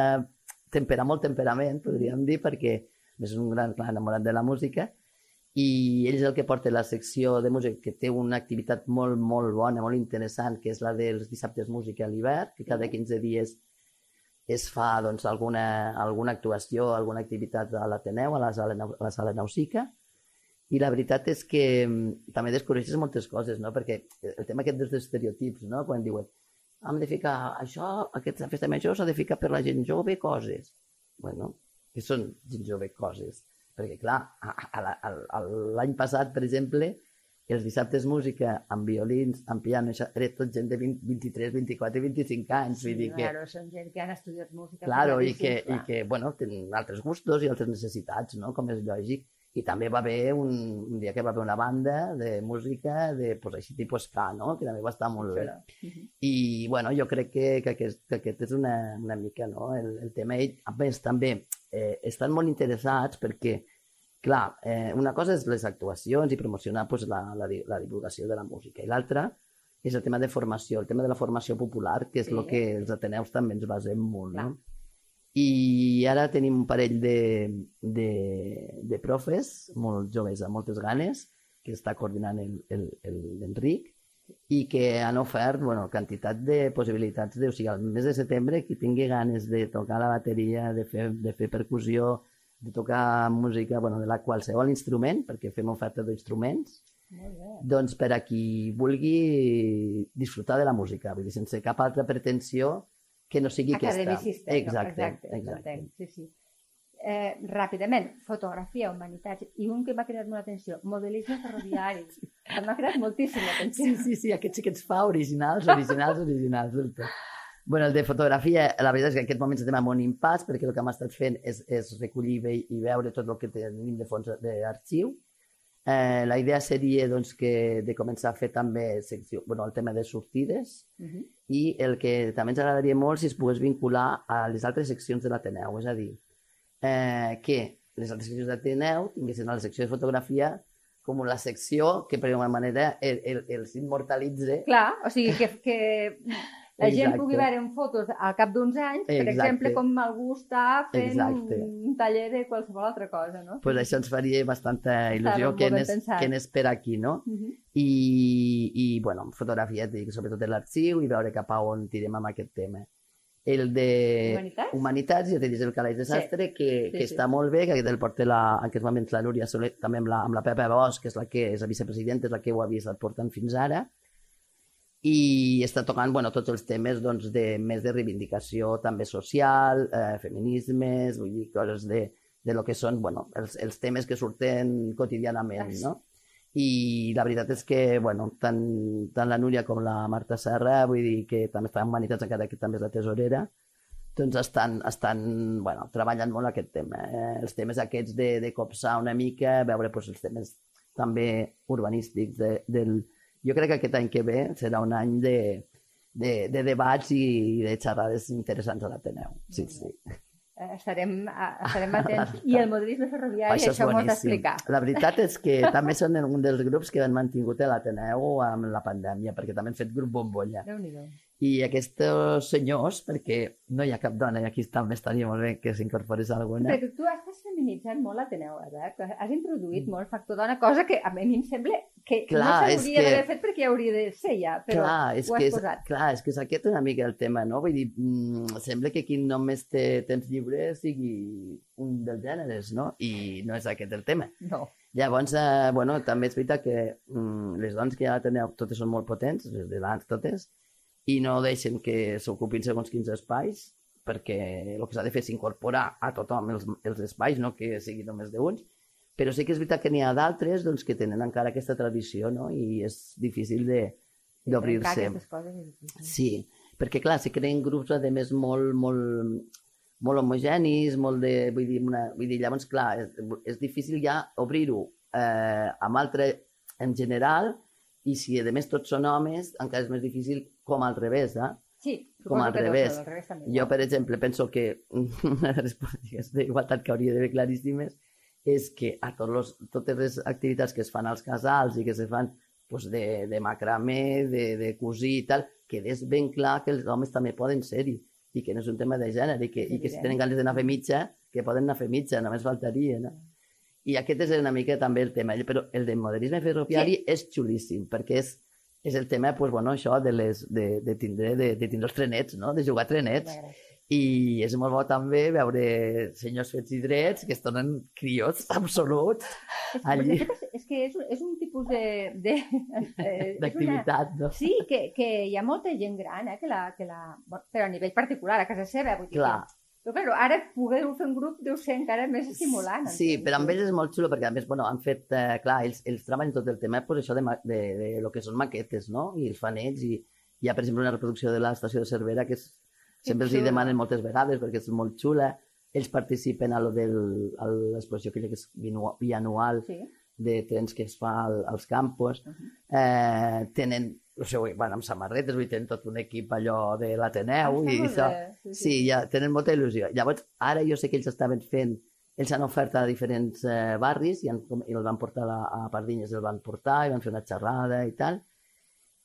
Speaker 3: tempera, molt temperament, podríem dir, perquè és un gran clar, enamorat de la música i ell és el que porta la secció de música que té una activitat molt, molt bona, molt interessant, que és la dels dissabtes música a l'hivern, que cada 15 dies es fa doncs, alguna, alguna actuació, alguna activitat a l'Ateneu, a la sala, a la sala Nausica, i la veritat és que mm, també descobreixes moltes coses, no? Perquè el tema aquest dels estereotips, no? Quan diuen hem de ficar això, aquesta festa major s'ha de ficar per la gent jove coses. bueno, què són gent jove coses? Perquè, clar, l'any passat, per exemple, els dissabtes música amb violins, amb piano, això era tot gent de 20, 23, 24 i 25 anys.
Speaker 2: Sí,
Speaker 3: vull dir que,
Speaker 2: claro, són gent que han estudiat música.
Speaker 3: claro, i que,
Speaker 2: clar.
Speaker 3: i que, bueno, tenen altres gustos i altres necessitats, no?, com és lògic. I també va haver un, un dia que va haver una banda de música de, pues, així tipus ska, no?, que també va estar molt bé.
Speaker 2: Mhm.
Speaker 3: I, bueno, jo crec que, que, aquest, que aquest és una, una mica, no?, el, el tema. Ell, a més, també eh, estan molt interessats perquè, clar, eh, una cosa és les actuacions i promocionar pues, la, la, la divulgació de la música, i l'altra és el tema de formació, el tema de la formació popular, que és
Speaker 2: Sí.
Speaker 3: el que els Ateneus també ens basem molt,
Speaker 2: Clar.
Speaker 3: no? I ara tenim un parell de, de, de profes, molt joves, amb moltes ganes, que està coordinant l'Enric, el, el, l'Enric, i que han ofert bueno, quantitat de possibilitats. De, o sigui, al mes de setembre, qui tingui ganes de tocar la bateria, de fer, de fer percussió, de tocar música, bueno, de la qualsevol instrument, perquè fem oferta d'instruments, doncs per a qui vulgui disfrutar de la música, vull dir, sense cap altra pretensió que no sigui aquesta.
Speaker 2: Academicista.
Speaker 3: Exacte,
Speaker 2: no? exacte,
Speaker 3: exacte.
Speaker 2: t'entenc, Sí, sí. Eh, ràpidament, fotografia, humanitats, i un que m'ha cridat molt l'atenció, modelisme ferroviari. Em m'ha cridat moltíssim l'atenció.
Speaker 3: Sí, sí, sí, aquest sí que ens fa originals, originals, originals. del tot. Bueno, el de fotografia, la veritat és que en aquest moment estem en un impàs perquè el que hem estat fent és, és recollir i veure tot el que tenim de fons d'arxiu. Eh, la idea seria doncs, que de començar a fer també secció, bueno, el tema de sortides
Speaker 2: Mhm.
Speaker 3: i el que també ens agradaria molt si es pogués vincular a les altres seccions de l'Ateneu, és a dir, eh, que les altres seccions de l'Ateneu tinguessin a la secció de fotografia com la secció que per alguna manera el, el, els immortalitze
Speaker 2: Clar, o sigui, que, que la gent
Speaker 3: Exacte.
Speaker 2: pugui veure en fotos al cap d'uns anys, per
Speaker 3: Exacte.
Speaker 2: exemple, com algú està fent
Speaker 3: Exacte.
Speaker 2: un taller de qualsevol altra cosa, no?
Speaker 3: pues això ens faria bastanta il·lusió que
Speaker 2: pensat.
Speaker 3: que anés per aquí, no?
Speaker 2: Mhm.
Speaker 3: I, i bueno, fotografia, dic, sobretot l'arxiu i veure cap a on tirem amb aquest tema. El de
Speaker 2: Humanitats?
Speaker 3: Humanitats, ja t'he dit el calaix de sastre, que,
Speaker 2: Sí,
Speaker 3: que
Speaker 2: sí.
Speaker 3: està molt bé, que aquest el porta la, en aquests moments la Núria Soler, també amb la, amb la Pepa Bosch, que és la que és la vicepresidenta, és la que ho havia estat portant fins ara, i està tocant bueno, tots els temes doncs, de més de reivindicació també social, eh, feminismes, vull dir, coses de, de lo que són bueno, els, els temes que surten quotidianament, no? I la veritat és que, bueno, tant, tant la Núria com la Marta Serra, vull dir que també està en Humanitats, encara que també és la tesorera, doncs estan, estan bueno, treballant molt aquest tema. Eh? Els temes aquests de, de copsar una mica, veure doncs, els temes també urbanístics de, del... Jo crec que aquest any que ve serà un any de, de, de debats i de xerrades interessants a l'Ateneu. Sí, sí.
Speaker 2: Eh, Estarem, a- estarem atents. I el modelisme ferroviari,
Speaker 3: Això
Speaker 2: això, m'ho has d'explicar.
Speaker 3: La veritat és que també són un dels grups que han mantingut l'Ateneu amb la pandèmia, perquè també han fet grup bombolla.
Speaker 2: Déu-n'hi-do.
Speaker 3: I aquests senyors, perquè no hi ha cap dona, i aquí també estaria molt bé que s'incorporés alguna,
Speaker 2: Perquè tu estàs feminitzant molt l'Ateneu, Albert. Has introduït molt factor dona, cosa que a mi em sembla que.
Speaker 3: Clar,
Speaker 2: no s'hauria
Speaker 3: que-
Speaker 2: d'haver fet perquè hauria de ser ja, però
Speaker 3: clar, és
Speaker 2: ho
Speaker 3: que
Speaker 2: has
Speaker 3: és,
Speaker 2: posat.
Speaker 3: clar, és que és aquest una mica el tema, no? Vull dir, mm, sembla que qui només té temps lliure sigui un dels gèneres, no? I no és aquest el tema.
Speaker 2: No.
Speaker 3: Llavors, eh, bueno, també és veritat que mm, les dones que ja teniu, totes són molt potents, les de l'ans totes, i no deixen que s'ocupin segons quins espais, perquè el que s'ha de fer és incorporar a tothom els, els espais, no que sigui només d'uns, però sí que és veritat que n'hi ha d'altres doncs, que tenen encara aquesta tradició, no? I és difícil d'obrir-se. Sí, perquè clar, si creen grups a més molt, molt, molt homogenis, molt de, vull dir, una, vull dir llavors clar, és, és difícil ja obrir-ho eh, amb altre en general i si a més tots són homes encara és més difícil com al revés, eh?
Speaker 2: Sí,
Speaker 3: Com al revés.
Speaker 2: ser al revés també.
Speaker 3: Jo, per exemple, penso que una de les polítiques d'igualtat que hauria d'haver claríssimes és que a tots los, totes les activitats que es fan als casals i que se fan pues, de, de macramé, de, de cosir i tal, quedés ben clar que els homes també poden ser-hi i que no és un tema de gènere i que, i que si tenen ganes d'anar a fer mitja, que poden anar a fer mitja, només faltaria, no? I aquest és una mica també el tema, però el de modelisme ferroviari sí. és xulíssim, perquè és, és el tema, pues, bueno, això de, les, de, de, tindre, de, de tindre els trenets, no? de jugar trenets. I és molt bo també veure senyors fets i drets que es donen criots absoluts allí.
Speaker 2: És, és que és, és un tipus de... eh,
Speaker 3: d'activitat, no?
Speaker 2: Sí, que, que hi ha molta gent gran eh, que la, que la... Però a nivell particular, a casa seva. Vull dir
Speaker 3: Clar.
Speaker 2: Que... Però, però ara poder-ho fer en grup deu ser encara més estimulant.
Speaker 3: Sí,
Speaker 2: entenc.
Speaker 3: però amb ells és molt xulo perquè a més, bueno, han fet, eh, clar, ells, ells treballen tot el tema, pues, això de, de, de, lo que són maquetes, no? I els fan ells i hi ha, per exemple, una reproducció de l'estació de Cervera que és, sempre els hi demanen moltes vegades perquè és molt xula. Ells participen a lo del, a l'exposició que és bianual
Speaker 2: Sí.
Speaker 3: De trens que es fa al, als campos. Eh, tenen, no sé, van amb samarretes, vull tenen tot un equip allò de l'Ateneu
Speaker 2: Ah,
Speaker 3: i això.
Speaker 2: sí, sí.
Speaker 3: Sí, ja tenen molta il·lusió. Llavors, ara jo sé que ells estaven fent, ells han ofert a diferents eh, barris i, han, i el van portar a, a Pardinyes, el van portar i van fer una xerrada i tal.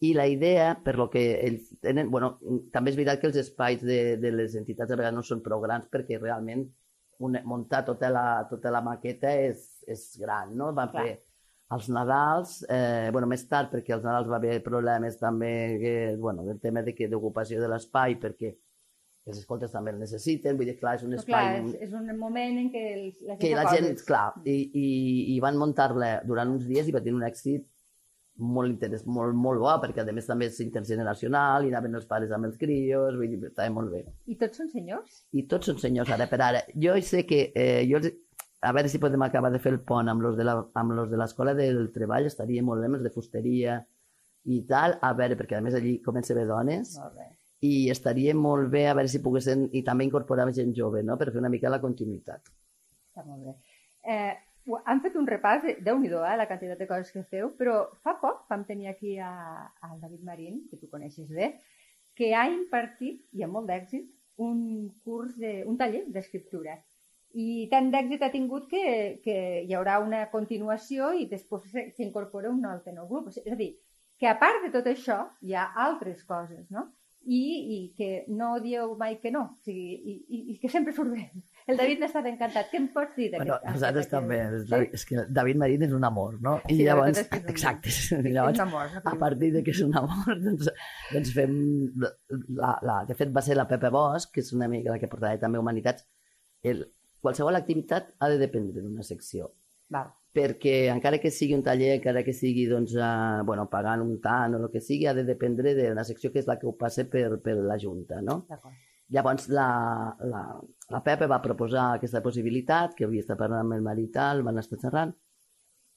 Speaker 3: I la idea, per lo que ells tenen... Bueno, també és veritat que els espais de, de les entitats a vegades no són prou grans perquè realment una, muntar tota la, tota la maqueta és, és gran, no? Van
Speaker 2: Clar.
Speaker 3: fer els Nadals, eh, bueno, més tard perquè als Nadals va haver problemes també, que, bueno, del tema de que d'ocupació de l'espai perquè els escoltes també el necessiten, vull dir, clar, és un
Speaker 2: Però, clar,
Speaker 3: espai
Speaker 2: és, és un moment en què els, la gent
Speaker 3: que la gent, clar, i, i, i van muntar-la durant uns dies i va tenir un èxit molt interès, molt, molt bo, perquè a més també és intergeneracional, i anaven els pares amb els crios, vull dir, estava molt bé.
Speaker 2: I tots són senyors?
Speaker 3: I tots són senyors ara per ara. Jo sé que, eh, jo, a veure si podem acabar de fer el pont amb los de la- amb los de l'escola del treball, estaria molt bé, els de fusteria i tal, a veure, perquè a més allí comença a haver dones, i estaria molt bé a veure si poguessin, i també incorporar gent jove, no?, per fer una mica la continuïtat.
Speaker 2: Està molt bé. Eh, han fet un repàs, déu nhi eh, la quantitat de coses que feu, però fa poc vam tenir aquí a, al David Marín, que tu coneixes bé, que ha impartit, i amb molt d'èxit, un curs, de, un taller d'escriptura. I tant d'èxit ha tingut que, que hi haurà una continuació i després s'incorpora un altre nou grup. És a dir, que a part de tot això hi ha altres coses, no? I, i que no dieu mai que no, o sigui, i, i, i que sempre surt bé. El David n'ha estat encantat. Què em pots dir d'aquest?
Speaker 3: Bueno, nosaltres també. És,
Speaker 2: Sí?
Speaker 3: És que David Marín és un amor, no? I
Speaker 2: Sí, la
Speaker 3: llavors,
Speaker 2: és que és un-
Speaker 3: exacte,
Speaker 2: És
Speaker 3: llavors,
Speaker 2: un amor.
Speaker 3: a partir de que és un amor, doncs, doncs fem... La, la, de fet, va ser la Pepa Bosch, que és una amiga la que portava també Humanitats. El, qualsevol activitat ha de dependre d'una secció,
Speaker 2: Val.
Speaker 3: perquè encara que sigui un taller, encara que sigui doncs, eh, bueno, pagant un tant o el que sigui, ha de dependre d'una secció que és la que ho passa per, per la Junta, no?
Speaker 2: D'acord.
Speaker 3: Llavors la, la, la Pepa va proposar aquesta possibilitat, que havia estat parlant amb el marit i tal, van estar xerrant.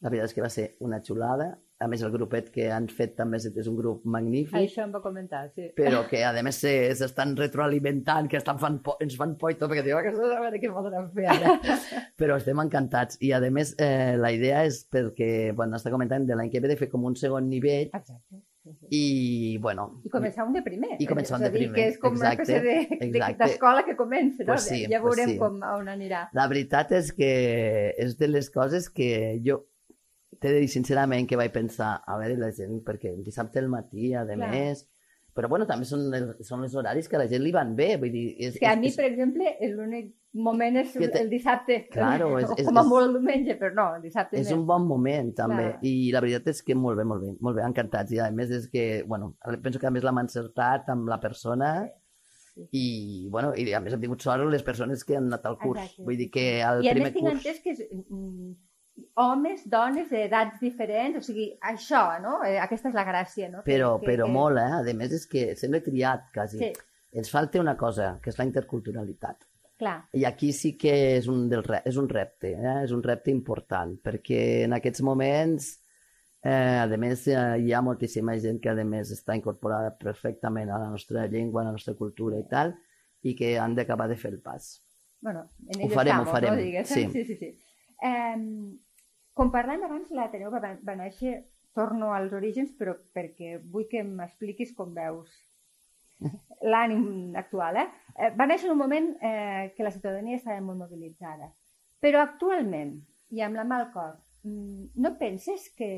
Speaker 3: La veritat és que va ser una xulada. A més, el grupet que han fet també és un grup magnífic,
Speaker 2: Això em va comentar, sí.
Speaker 3: però que a més se- s'estan retroalimentant, que estan fan por, ens fan por i tot, perquè diuen que a veure què podran fer ara. però estem encantats. I a més, eh, la idea és perquè, bueno, està comentant de l'any que ve de fer com un segon nivell
Speaker 2: Exacte.
Speaker 3: I, bueno,
Speaker 2: I començar un de primer.
Speaker 3: I començar un de primer,
Speaker 2: Que és com una
Speaker 3: exacte,
Speaker 2: de- de-
Speaker 3: exacte.
Speaker 2: d'escola que comença, no?
Speaker 3: Pues sí,
Speaker 2: ja
Speaker 3: pues
Speaker 2: veurem
Speaker 3: sí.
Speaker 2: com on anirà.
Speaker 3: La veritat és que és de les coses que jo t'he de dir sincerament que vaig pensar, a veure, la gent, perquè dissabte al matí, a
Speaker 2: Clar.
Speaker 3: més... Però bueno, també són, el, són els horaris que a la gent li van bé, vull dir... És,
Speaker 2: És que a mi,
Speaker 3: és,
Speaker 2: per exemple, l'únic moment és
Speaker 3: te-
Speaker 2: el dissabte.
Speaker 3: Claro, és- és-
Speaker 2: com a
Speaker 3: és-
Speaker 2: molt el diumenge, però no, el dissabte
Speaker 3: és
Speaker 2: més.
Speaker 3: un bon moment, també.
Speaker 2: Clar.
Speaker 3: I la veritat és que molt bé, molt bé, molt bé, encantats. I a més és que, bueno, penso que a més l'hem encertat amb la persona
Speaker 2: Sí.
Speaker 3: i, bueno, i a més hem tingut sort les persones que han anat al curs.
Speaker 2: Exacte,
Speaker 3: Vull dir que al
Speaker 2: I a
Speaker 3: primer
Speaker 2: més tinc
Speaker 3: curs...
Speaker 2: entès que és, mm, homes, dones d'edats diferents, o sigui, això, no? Eh, Aquesta és la gràcia, no?
Speaker 3: Però,
Speaker 2: que-
Speaker 3: però
Speaker 2: que-
Speaker 3: molt, eh? A més és que sembla triat, quasi.
Speaker 2: Sí,
Speaker 3: Ens falta una cosa, que és la interculturalitat.
Speaker 2: clar.
Speaker 3: I aquí sí que és un, del, és un repte, eh? és un repte important, perquè en aquests moments, eh, a més, eh, hi ha moltíssima gent que a més està incorporada perfectament a la nostra llengua, a la nostra cultura i tal, i que han d'acabar de fer el pas.
Speaker 2: Bueno, en
Speaker 3: Ho farem, ho
Speaker 2: estamos,
Speaker 3: farem,
Speaker 2: No, digues,
Speaker 3: sí.
Speaker 2: sí, sí, sí. Eh, com parlàvem abans, l'Ateneu va, va néixer, torno als orígens, però perquè vull que m'expliquis com veus l'ànim actual. Eh? Eh, va néixer en un moment eh, que la ciutadania estava molt mobilitzada. Però actualment, i amb la mà al cor, mm, no penses que,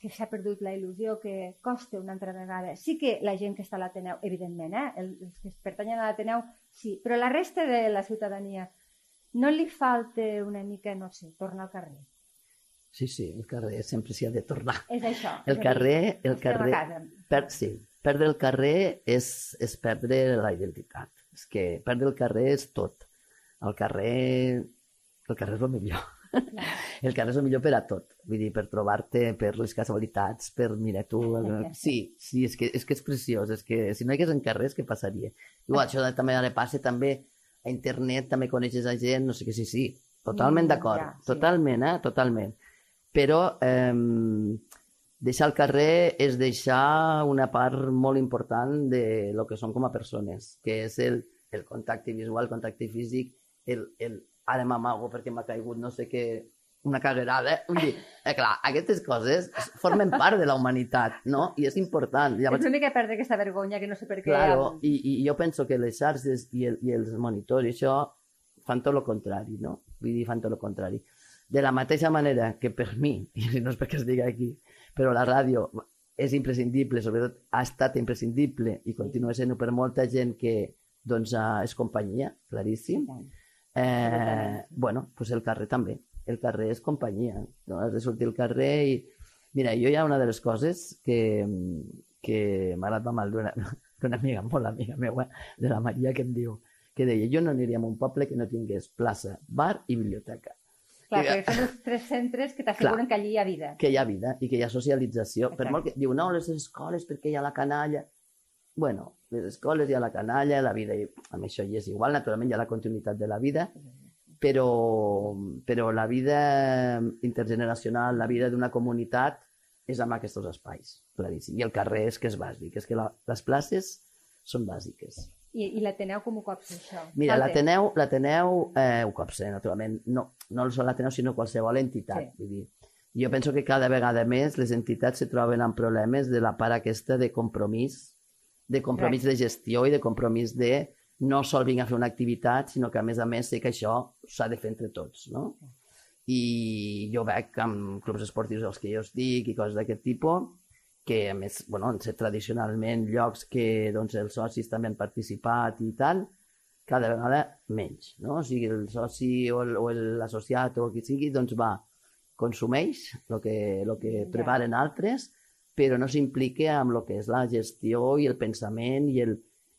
Speaker 2: que s'ha perdut la il·lusió, que costa una altra vegada? Sí que la gent que està a l'Ateneu, evidentment, eh? el- els que pertanyen a l'Ateneu, sí, però la resta de la ciutadania no li falta una mica, no sé, tornar al carrer.
Speaker 3: Sí, sí, el carrer sempre s'hi ha de tornar.
Speaker 2: És això.
Speaker 3: El
Speaker 2: és
Speaker 3: carrer, el carrer, per, sí, perdre el carrer és, és perdre la identitat. És que perdre el carrer és tot. El carrer, el carrer és el millor. El carrer és el millor per a tot. Vull dir, per trobar-te, per les casualitats, per, mira, tu... Sí, sí, és que, és que és preciós. És que si no hi hagués en carrers, què passaria? Igual, això també ara passa també a internet, també coneixes a gent, no sé què, sí, sí. Totalment d'acord.
Speaker 2: ja, sí.
Speaker 3: Totalment, eh? Totalment. Però eh, deixar el carrer és deixar una part molt important de lo que són com a persones, que és el, el contacte visual, el contacte físic, el, el ara m'amago perquè m'ha caigut no sé què, una caguerada. Vull dir, eh, clar, aquestes coses formen part de la humanitat, no? I és important.
Speaker 2: És
Speaker 3: Llavors,
Speaker 2: una mica perdre aquesta vergonya que no sé per què...
Speaker 3: Claro, i, i jo penso que les xarxes i, el, i els monitors i això fan tot el contrari, no? Vull dir, fan tot el contrari. De la mateixa manera que per mi, i no és perquè es digui aquí, però la ràdio és imprescindible, sobretot ha estat imprescindible i continua sent per molta gent que doncs, eh, és companyia, claríssim. Eh, bueno, pues el carrer també. El carrer és companyia. No? Has de sortir al carrer i... Mira, jo hi ha una de les coses que, que m'ha agradat mal d'una amiga, molt amiga meva, de la Maria, que em diu, que deia, jo no aniria a un poble que no tingués plaça, bar i biblioteca.
Speaker 2: Clar,
Speaker 3: que-
Speaker 2: perquè són els tres centres que t'asseguren que allí hi ha vida.
Speaker 3: Que hi ha vida i que hi ha socialització. Per
Speaker 2: Exacte.
Speaker 3: molt que diu, no, les escoles perquè hi ha la canalla. Bueno, les escoles hi ha la canalla, la vida, i amb això hi és igual, naturalment hi ha la continuïtat de la vida, però, però la vida intergeneracional, la vida d'una comunitat és amb aquests espais, claríssim. I el carrer és que és bàsic, és que la, les places són bàsiques.
Speaker 2: I, i l'Ateneu com ho cops, això?
Speaker 3: Mira, l'Ateneu, eh, ho copsa, naturalment, no, no sol l'Ateneu, sinó qualsevol entitat.
Speaker 2: Sí.
Speaker 3: Vull dir, jo penso que cada vegada més les entitats se troben amb problemes de la part aquesta de compromís, de compromís de gestió i de compromís de no sol vinc a fer una activitat, sinó que a més a més sé que això s'ha de fer entre tots, no? I jo veig amb clubs esportius als que jo estic i coses d'aquest tipus, que a més, bueno, han set tradicionalment llocs que doncs, els socis també han participat i tal, cada vegada menys, no? O sigui, el soci o el- el- l'associat o, o qui sigui, doncs va, consumeix el que, lo que
Speaker 2: Ja.
Speaker 3: preparen altres, però no s'implica amb el que és la gestió i el pensament i el,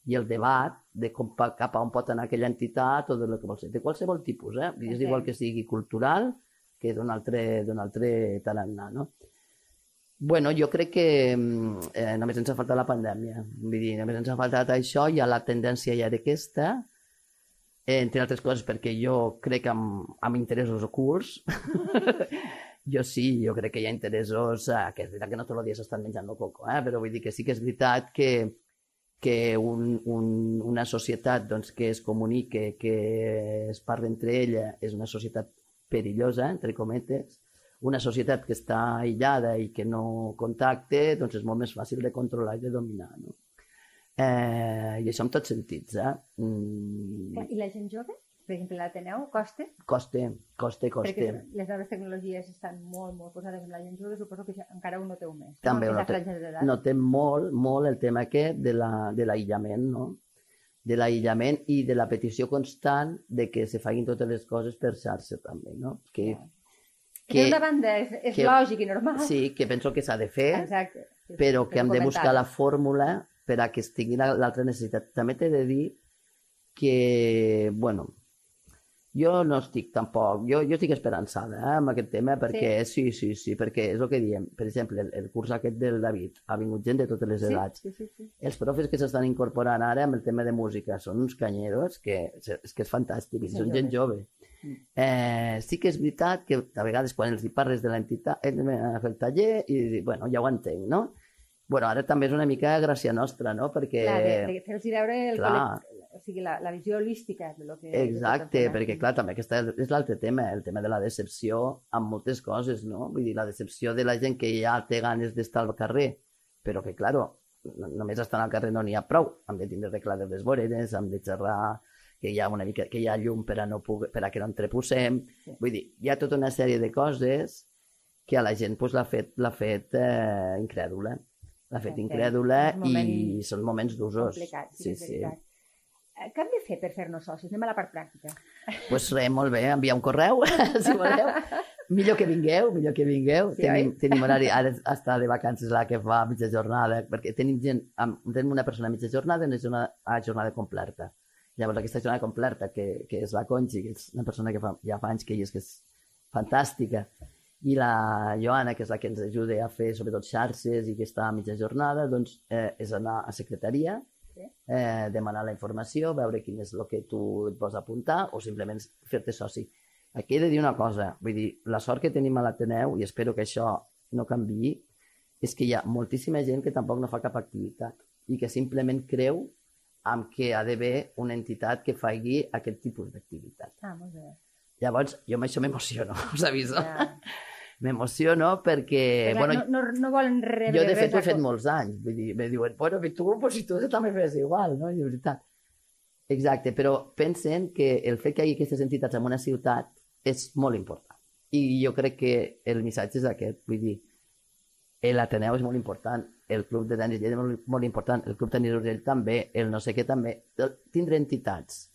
Speaker 3: i el debat de com, cap a on pot anar aquella entitat o de que vol ser, de qualsevol tipus, eh? És igual que sigui cultural que d'un altre, altre tarannà, no? Bueno, jo crec que mm, eh, només ens ha faltat la pandèmia. Vull dir, només ens ha faltat això, ja la tendència ja era aquesta, eh, entre altres coses perquè jo crec amb, amb interessos ocults. jo sí, jo crec que hi ha interessos, eh, que és veritat que no tots els dies s'estan menjant el coco, eh? però vull dir que sí que és veritat que, que un, un, una societat doncs, que es comunique, que es parla entre ella, és una societat perillosa, entre cometes, una societat que està aïllada i que no contacte, doncs és molt més fàcil de controlar i de dominar. No? Eh, I això en tots sentits. Eh? Mm,
Speaker 2: I la gent jove? Per exemple, l'Ateneu costa?
Speaker 3: costa, costa,
Speaker 2: Perquè
Speaker 3: costa.
Speaker 2: les noves tecnologies estan molt, molt posades amb la gent jove, suposo que encara ho noteu més.
Speaker 3: També ho
Speaker 2: no?
Speaker 3: notem.
Speaker 2: Franja d'edat.
Speaker 3: Notem molt, molt el tema aquest de la- de l'aïllament, no? de l'aïllament i de la petició constant de que se facin totes les coses per xarxa també, no? Que,
Speaker 2: Ja. Que d'una banda és, és
Speaker 3: que-
Speaker 2: lògic i normal.
Speaker 3: sí, que penso que s'ha de fer,
Speaker 2: Exacte. Sí,
Speaker 3: però que hem de buscar la fórmula per a que es tingui la- l'altra necessitat. També t'he de dir que, bueno, jo no estic tampoc, jo, jo estic esperançada eh, amb aquest tema perquè sí. sí, sí, perquè és el que diem. Per exemple, el, el curs aquest del David ha vingut gent de totes les
Speaker 2: Sí,
Speaker 3: edats.
Speaker 2: sí, sí, sí.
Speaker 3: Els profes que s'estan incorporant ara amb el tema de música són uns canyeros que és que és fantàstic, i
Speaker 2: Són
Speaker 3: gent jove.
Speaker 2: Mm.
Speaker 3: Eh, sí que és veritat que a vegades quan els hi parles de l'entitat, hem d'anar a fer el taller i, bueno, ja ho entenc, no? Bueno, ara també és una mica gràcia nostra, no? Perquè...
Speaker 2: Clar, de, de fer-los veure el
Speaker 3: Clar.
Speaker 2: O sigui, la, la visió holística de lo que...
Speaker 3: Exacte, perquè clar, també aquesta és l'altre tema, el tema de la decepció amb moltes coses, no? Vull dir, la decepció de la gent que ja té ganes d'estar al carrer, però que, claro, no, només estar al carrer no n'hi ha prou, hem de tindre reclades les voreres, hem de xerrar, que hi ha una mica, que hi ha llum per a, no poder, per a que no entreposem,
Speaker 2: Sí.
Speaker 3: vull dir, hi ha tota una sèrie de coses que a la gent pues, l'ha fet, fet eh, incrèdula, l'ha fet
Speaker 2: Sí,
Speaker 3: incrèdula i són moments d'usos. Sí,
Speaker 2: Sí,
Speaker 3: sí.
Speaker 2: Eh, Què hem de fer per fer-nos socis? Anem a la part pràctica.
Speaker 3: pues res, molt bé, enviar un correu, si voleu. Millor que vingueu, millor que vingueu.
Speaker 2: Sí,
Speaker 3: tenim,
Speaker 2: oi?
Speaker 3: tenim horari, ara està de vacances la que fa mitja jornada, perquè tenim gent, tenim una persona a mitja jornada i una jornada, a jornada completa. Llavors aquesta jornada completa, que, que és la Conchi, que és una persona que fa, ja fa anys que hi és, que és fantàstica, i la Joana, que és la que ens ajuda a fer sobretot xarxes i que està a mitja jornada, doncs eh, és anar a secretaria, eh, demanar la informació, veure quin és el que tu et vols apuntar o simplement fer-te soci. Aquí he de dir una cosa, vull dir, la sort que tenim a l'Ateneu, i espero que això no canvi, és que hi ha moltíssima gent que tampoc no fa cap activitat i que simplement creu amb que ha d'haver una entitat que faci aquest tipus d'activitat.
Speaker 2: Ah, molt bé.
Speaker 3: Llavors, jo amb això m'emociono, us aviso.
Speaker 2: Ja.
Speaker 3: M'emociono perquè...
Speaker 2: Perquè
Speaker 3: bueno,
Speaker 2: no, no, no volen rebre
Speaker 3: jo, de fet, ho he fet molts anys. Vull dir, me diuen, bueno, i tu, pues, si tu també fes igual, no? I de veritat. Exacte, però pensen que el fet que hi hagi aquestes entitats en una ciutat és molt important. I jo crec que el missatge és aquest, vull dir, l'Ateneu és molt important, el Club de Tenis Lleida és molt, molt important, el Club Tenis Urgell també, el no sé què també. Tindre entitats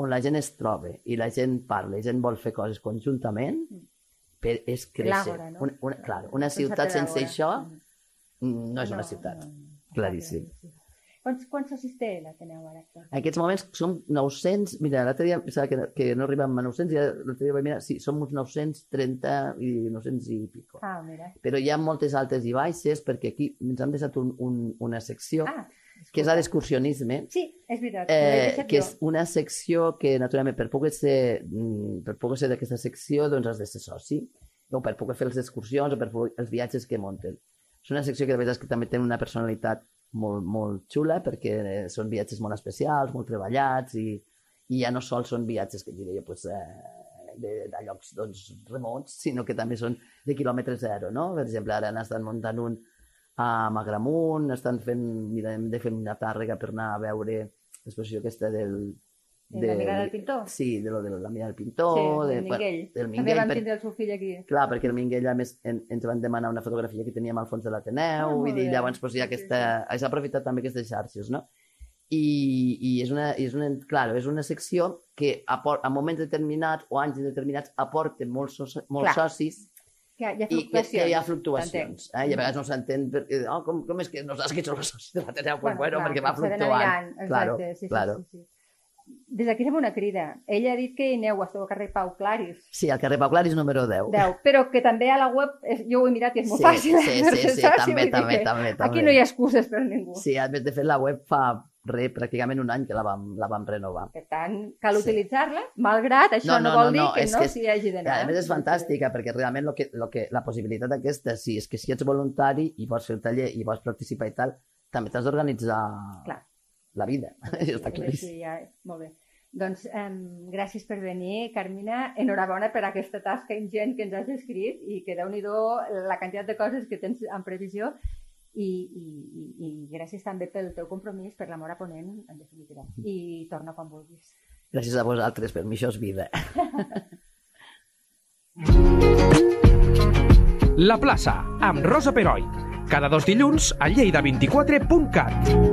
Speaker 3: on la gent es troba i la gent parla, i la gent vol fer coses conjuntament, per, és créixer.
Speaker 2: No?
Speaker 3: Una, una, clar, una ciutat sense això
Speaker 2: Mm.
Speaker 3: no és una ciutat.
Speaker 2: no, no.
Speaker 3: Claríssim.
Speaker 2: Quants, quants socis té l'Ateneu ara?
Speaker 3: En aquests moments som 900, mira, l'altre dia pensava que, que no arribàvem a 900, i l'altre dia vaig mirar, sí, som uns 930 i 900 i pico.
Speaker 2: Ah, mira.
Speaker 3: Però hi ha moltes altes i baixes perquè aquí ens han deixat un, un, una secció
Speaker 2: Ah,
Speaker 3: que és la d'excursionisme,
Speaker 2: sí, és veritat.
Speaker 3: eh, que és una secció que, naturalment, per poder ser, mm, per poder ser d'aquesta secció, doncs has de ser soci, o per poder fer les excursions, o per poder, els viatges que munten. És una secció que de veritat que també té una personalitat molt, molt xula, perquè eh, són viatges molt especials, molt treballats, i, i ja no sols són viatges que diré jo, pues, eh, de, de llocs doncs, remots, sinó que també són de quilòmetre zero, no? Per exemple, ara n'estan muntant un a Magramunt, estan fent, mira, hem de fer una tàrrega per anar a veure l'exposició aquesta del...
Speaker 2: De la mirada del pintor?
Speaker 3: Sí, de lo de la mirada del pintor.
Speaker 2: sí,
Speaker 3: de,
Speaker 2: del Minguell.
Speaker 3: Bueno, del
Speaker 2: També
Speaker 3: Minguell,
Speaker 2: vam
Speaker 3: per,
Speaker 2: tindre el seu fill aquí.
Speaker 3: clar, perquè el Minguell, a més, en, ens van demanar una fotografia que teníem al fons de l'Ateneu,
Speaker 2: Ah,
Speaker 3: i dir, llavors pues, hi ha
Speaker 2: Sí,
Speaker 3: aquesta... S'ha aprofitat també aquestes xarxes, no? I, i és, una, és, una, clar, és una secció que aport, a moments determinats o anys determinats aporta molts, so, molts
Speaker 2: Clar.
Speaker 3: socis
Speaker 2: Que hi ha
Speaker 3: i que,
Speaker 2: fluctuacions.
Speaker 3: que hi ha
Speaker 2: t'entenc.
Speaker 3: fluctuacions. Eh? I a vegades no s'entén perquè, oh, com, com és que no saps que ets el soci de l'Ateneu? Pues, bueno,
Speaker 2: clar,
Speaker 3: perquè va fluctuant.
Speaker 2: Exacte,
Speaker 3: Claro,
Speaker 2: sí, sí,
Speaker 3: claro.
Speaker 2: sí, sí. Des d'aquí fem una crida. Ella ha dit que hi aneu, esteu al carrer Pau Claris.
Speaker 3: Sí, al carrer Pau Claris número 10.
Speaker 2: 10, però que també a la web, és, jo ho he mirat i és molt
Speaker 3: Sí,
Speaker 2: fàcil.
Speaker 3: sí,
Speaker 2: eh,
Speaker 3: sí,
Speaker 2: fer-se
Speaker 3: sí,
Speaker 2: soci,
Speaker 3: també, també,
Speaker 2: que
Speaker 3: també, també.
Speaker 2: Aquí no hi ha excuses per ningú.
Speaker 3: Sí, a més de fet la web fa re, pràcticament un any que la vam, la vam renovar.
Speaker 2: Per tant, cal
Speaker 3: Sí.
Speaker 2: utilitzar-la, malgrat això
Speaker 3: No,
Speaker 2: no,
Speaker 3: no,
Speaker 2: vol
Speaker 3: no,
Speaker 2: dir
Speaker 3: no,
Speaker 2: que no
Speaker 3: que és-
Speaker 2: s'hi hagi d'anar.
Speaker 3: A més és fantàstica perquè realment lo que, lo que, la possibilitat aquesta, sí, és que si ets voluntari i vols fer el taller i vols participar i tal, també t'has d'organitzar la vida. Això està
Speaker 2: Sí,
Speaker 3: claríssim.
Speaker 2: sí, ja, molt bé. Doncs eh, gràcies per venir, Carmina. Enhorabona per aquesta tasca ingent que ens has escrit i que déu nhi la quantitat de coses que tens en previsió i, i, i, i gràcies també pel teu compromís, per l'amor a Ponent, en definitiva. I torna quan vulguis.
Speaker 3: Gràcies a vosaltres, per mi això és vida.
Speaker 1: La plaça, amb Rosa Peroi. Cada dos dilluns a lleida24.cat.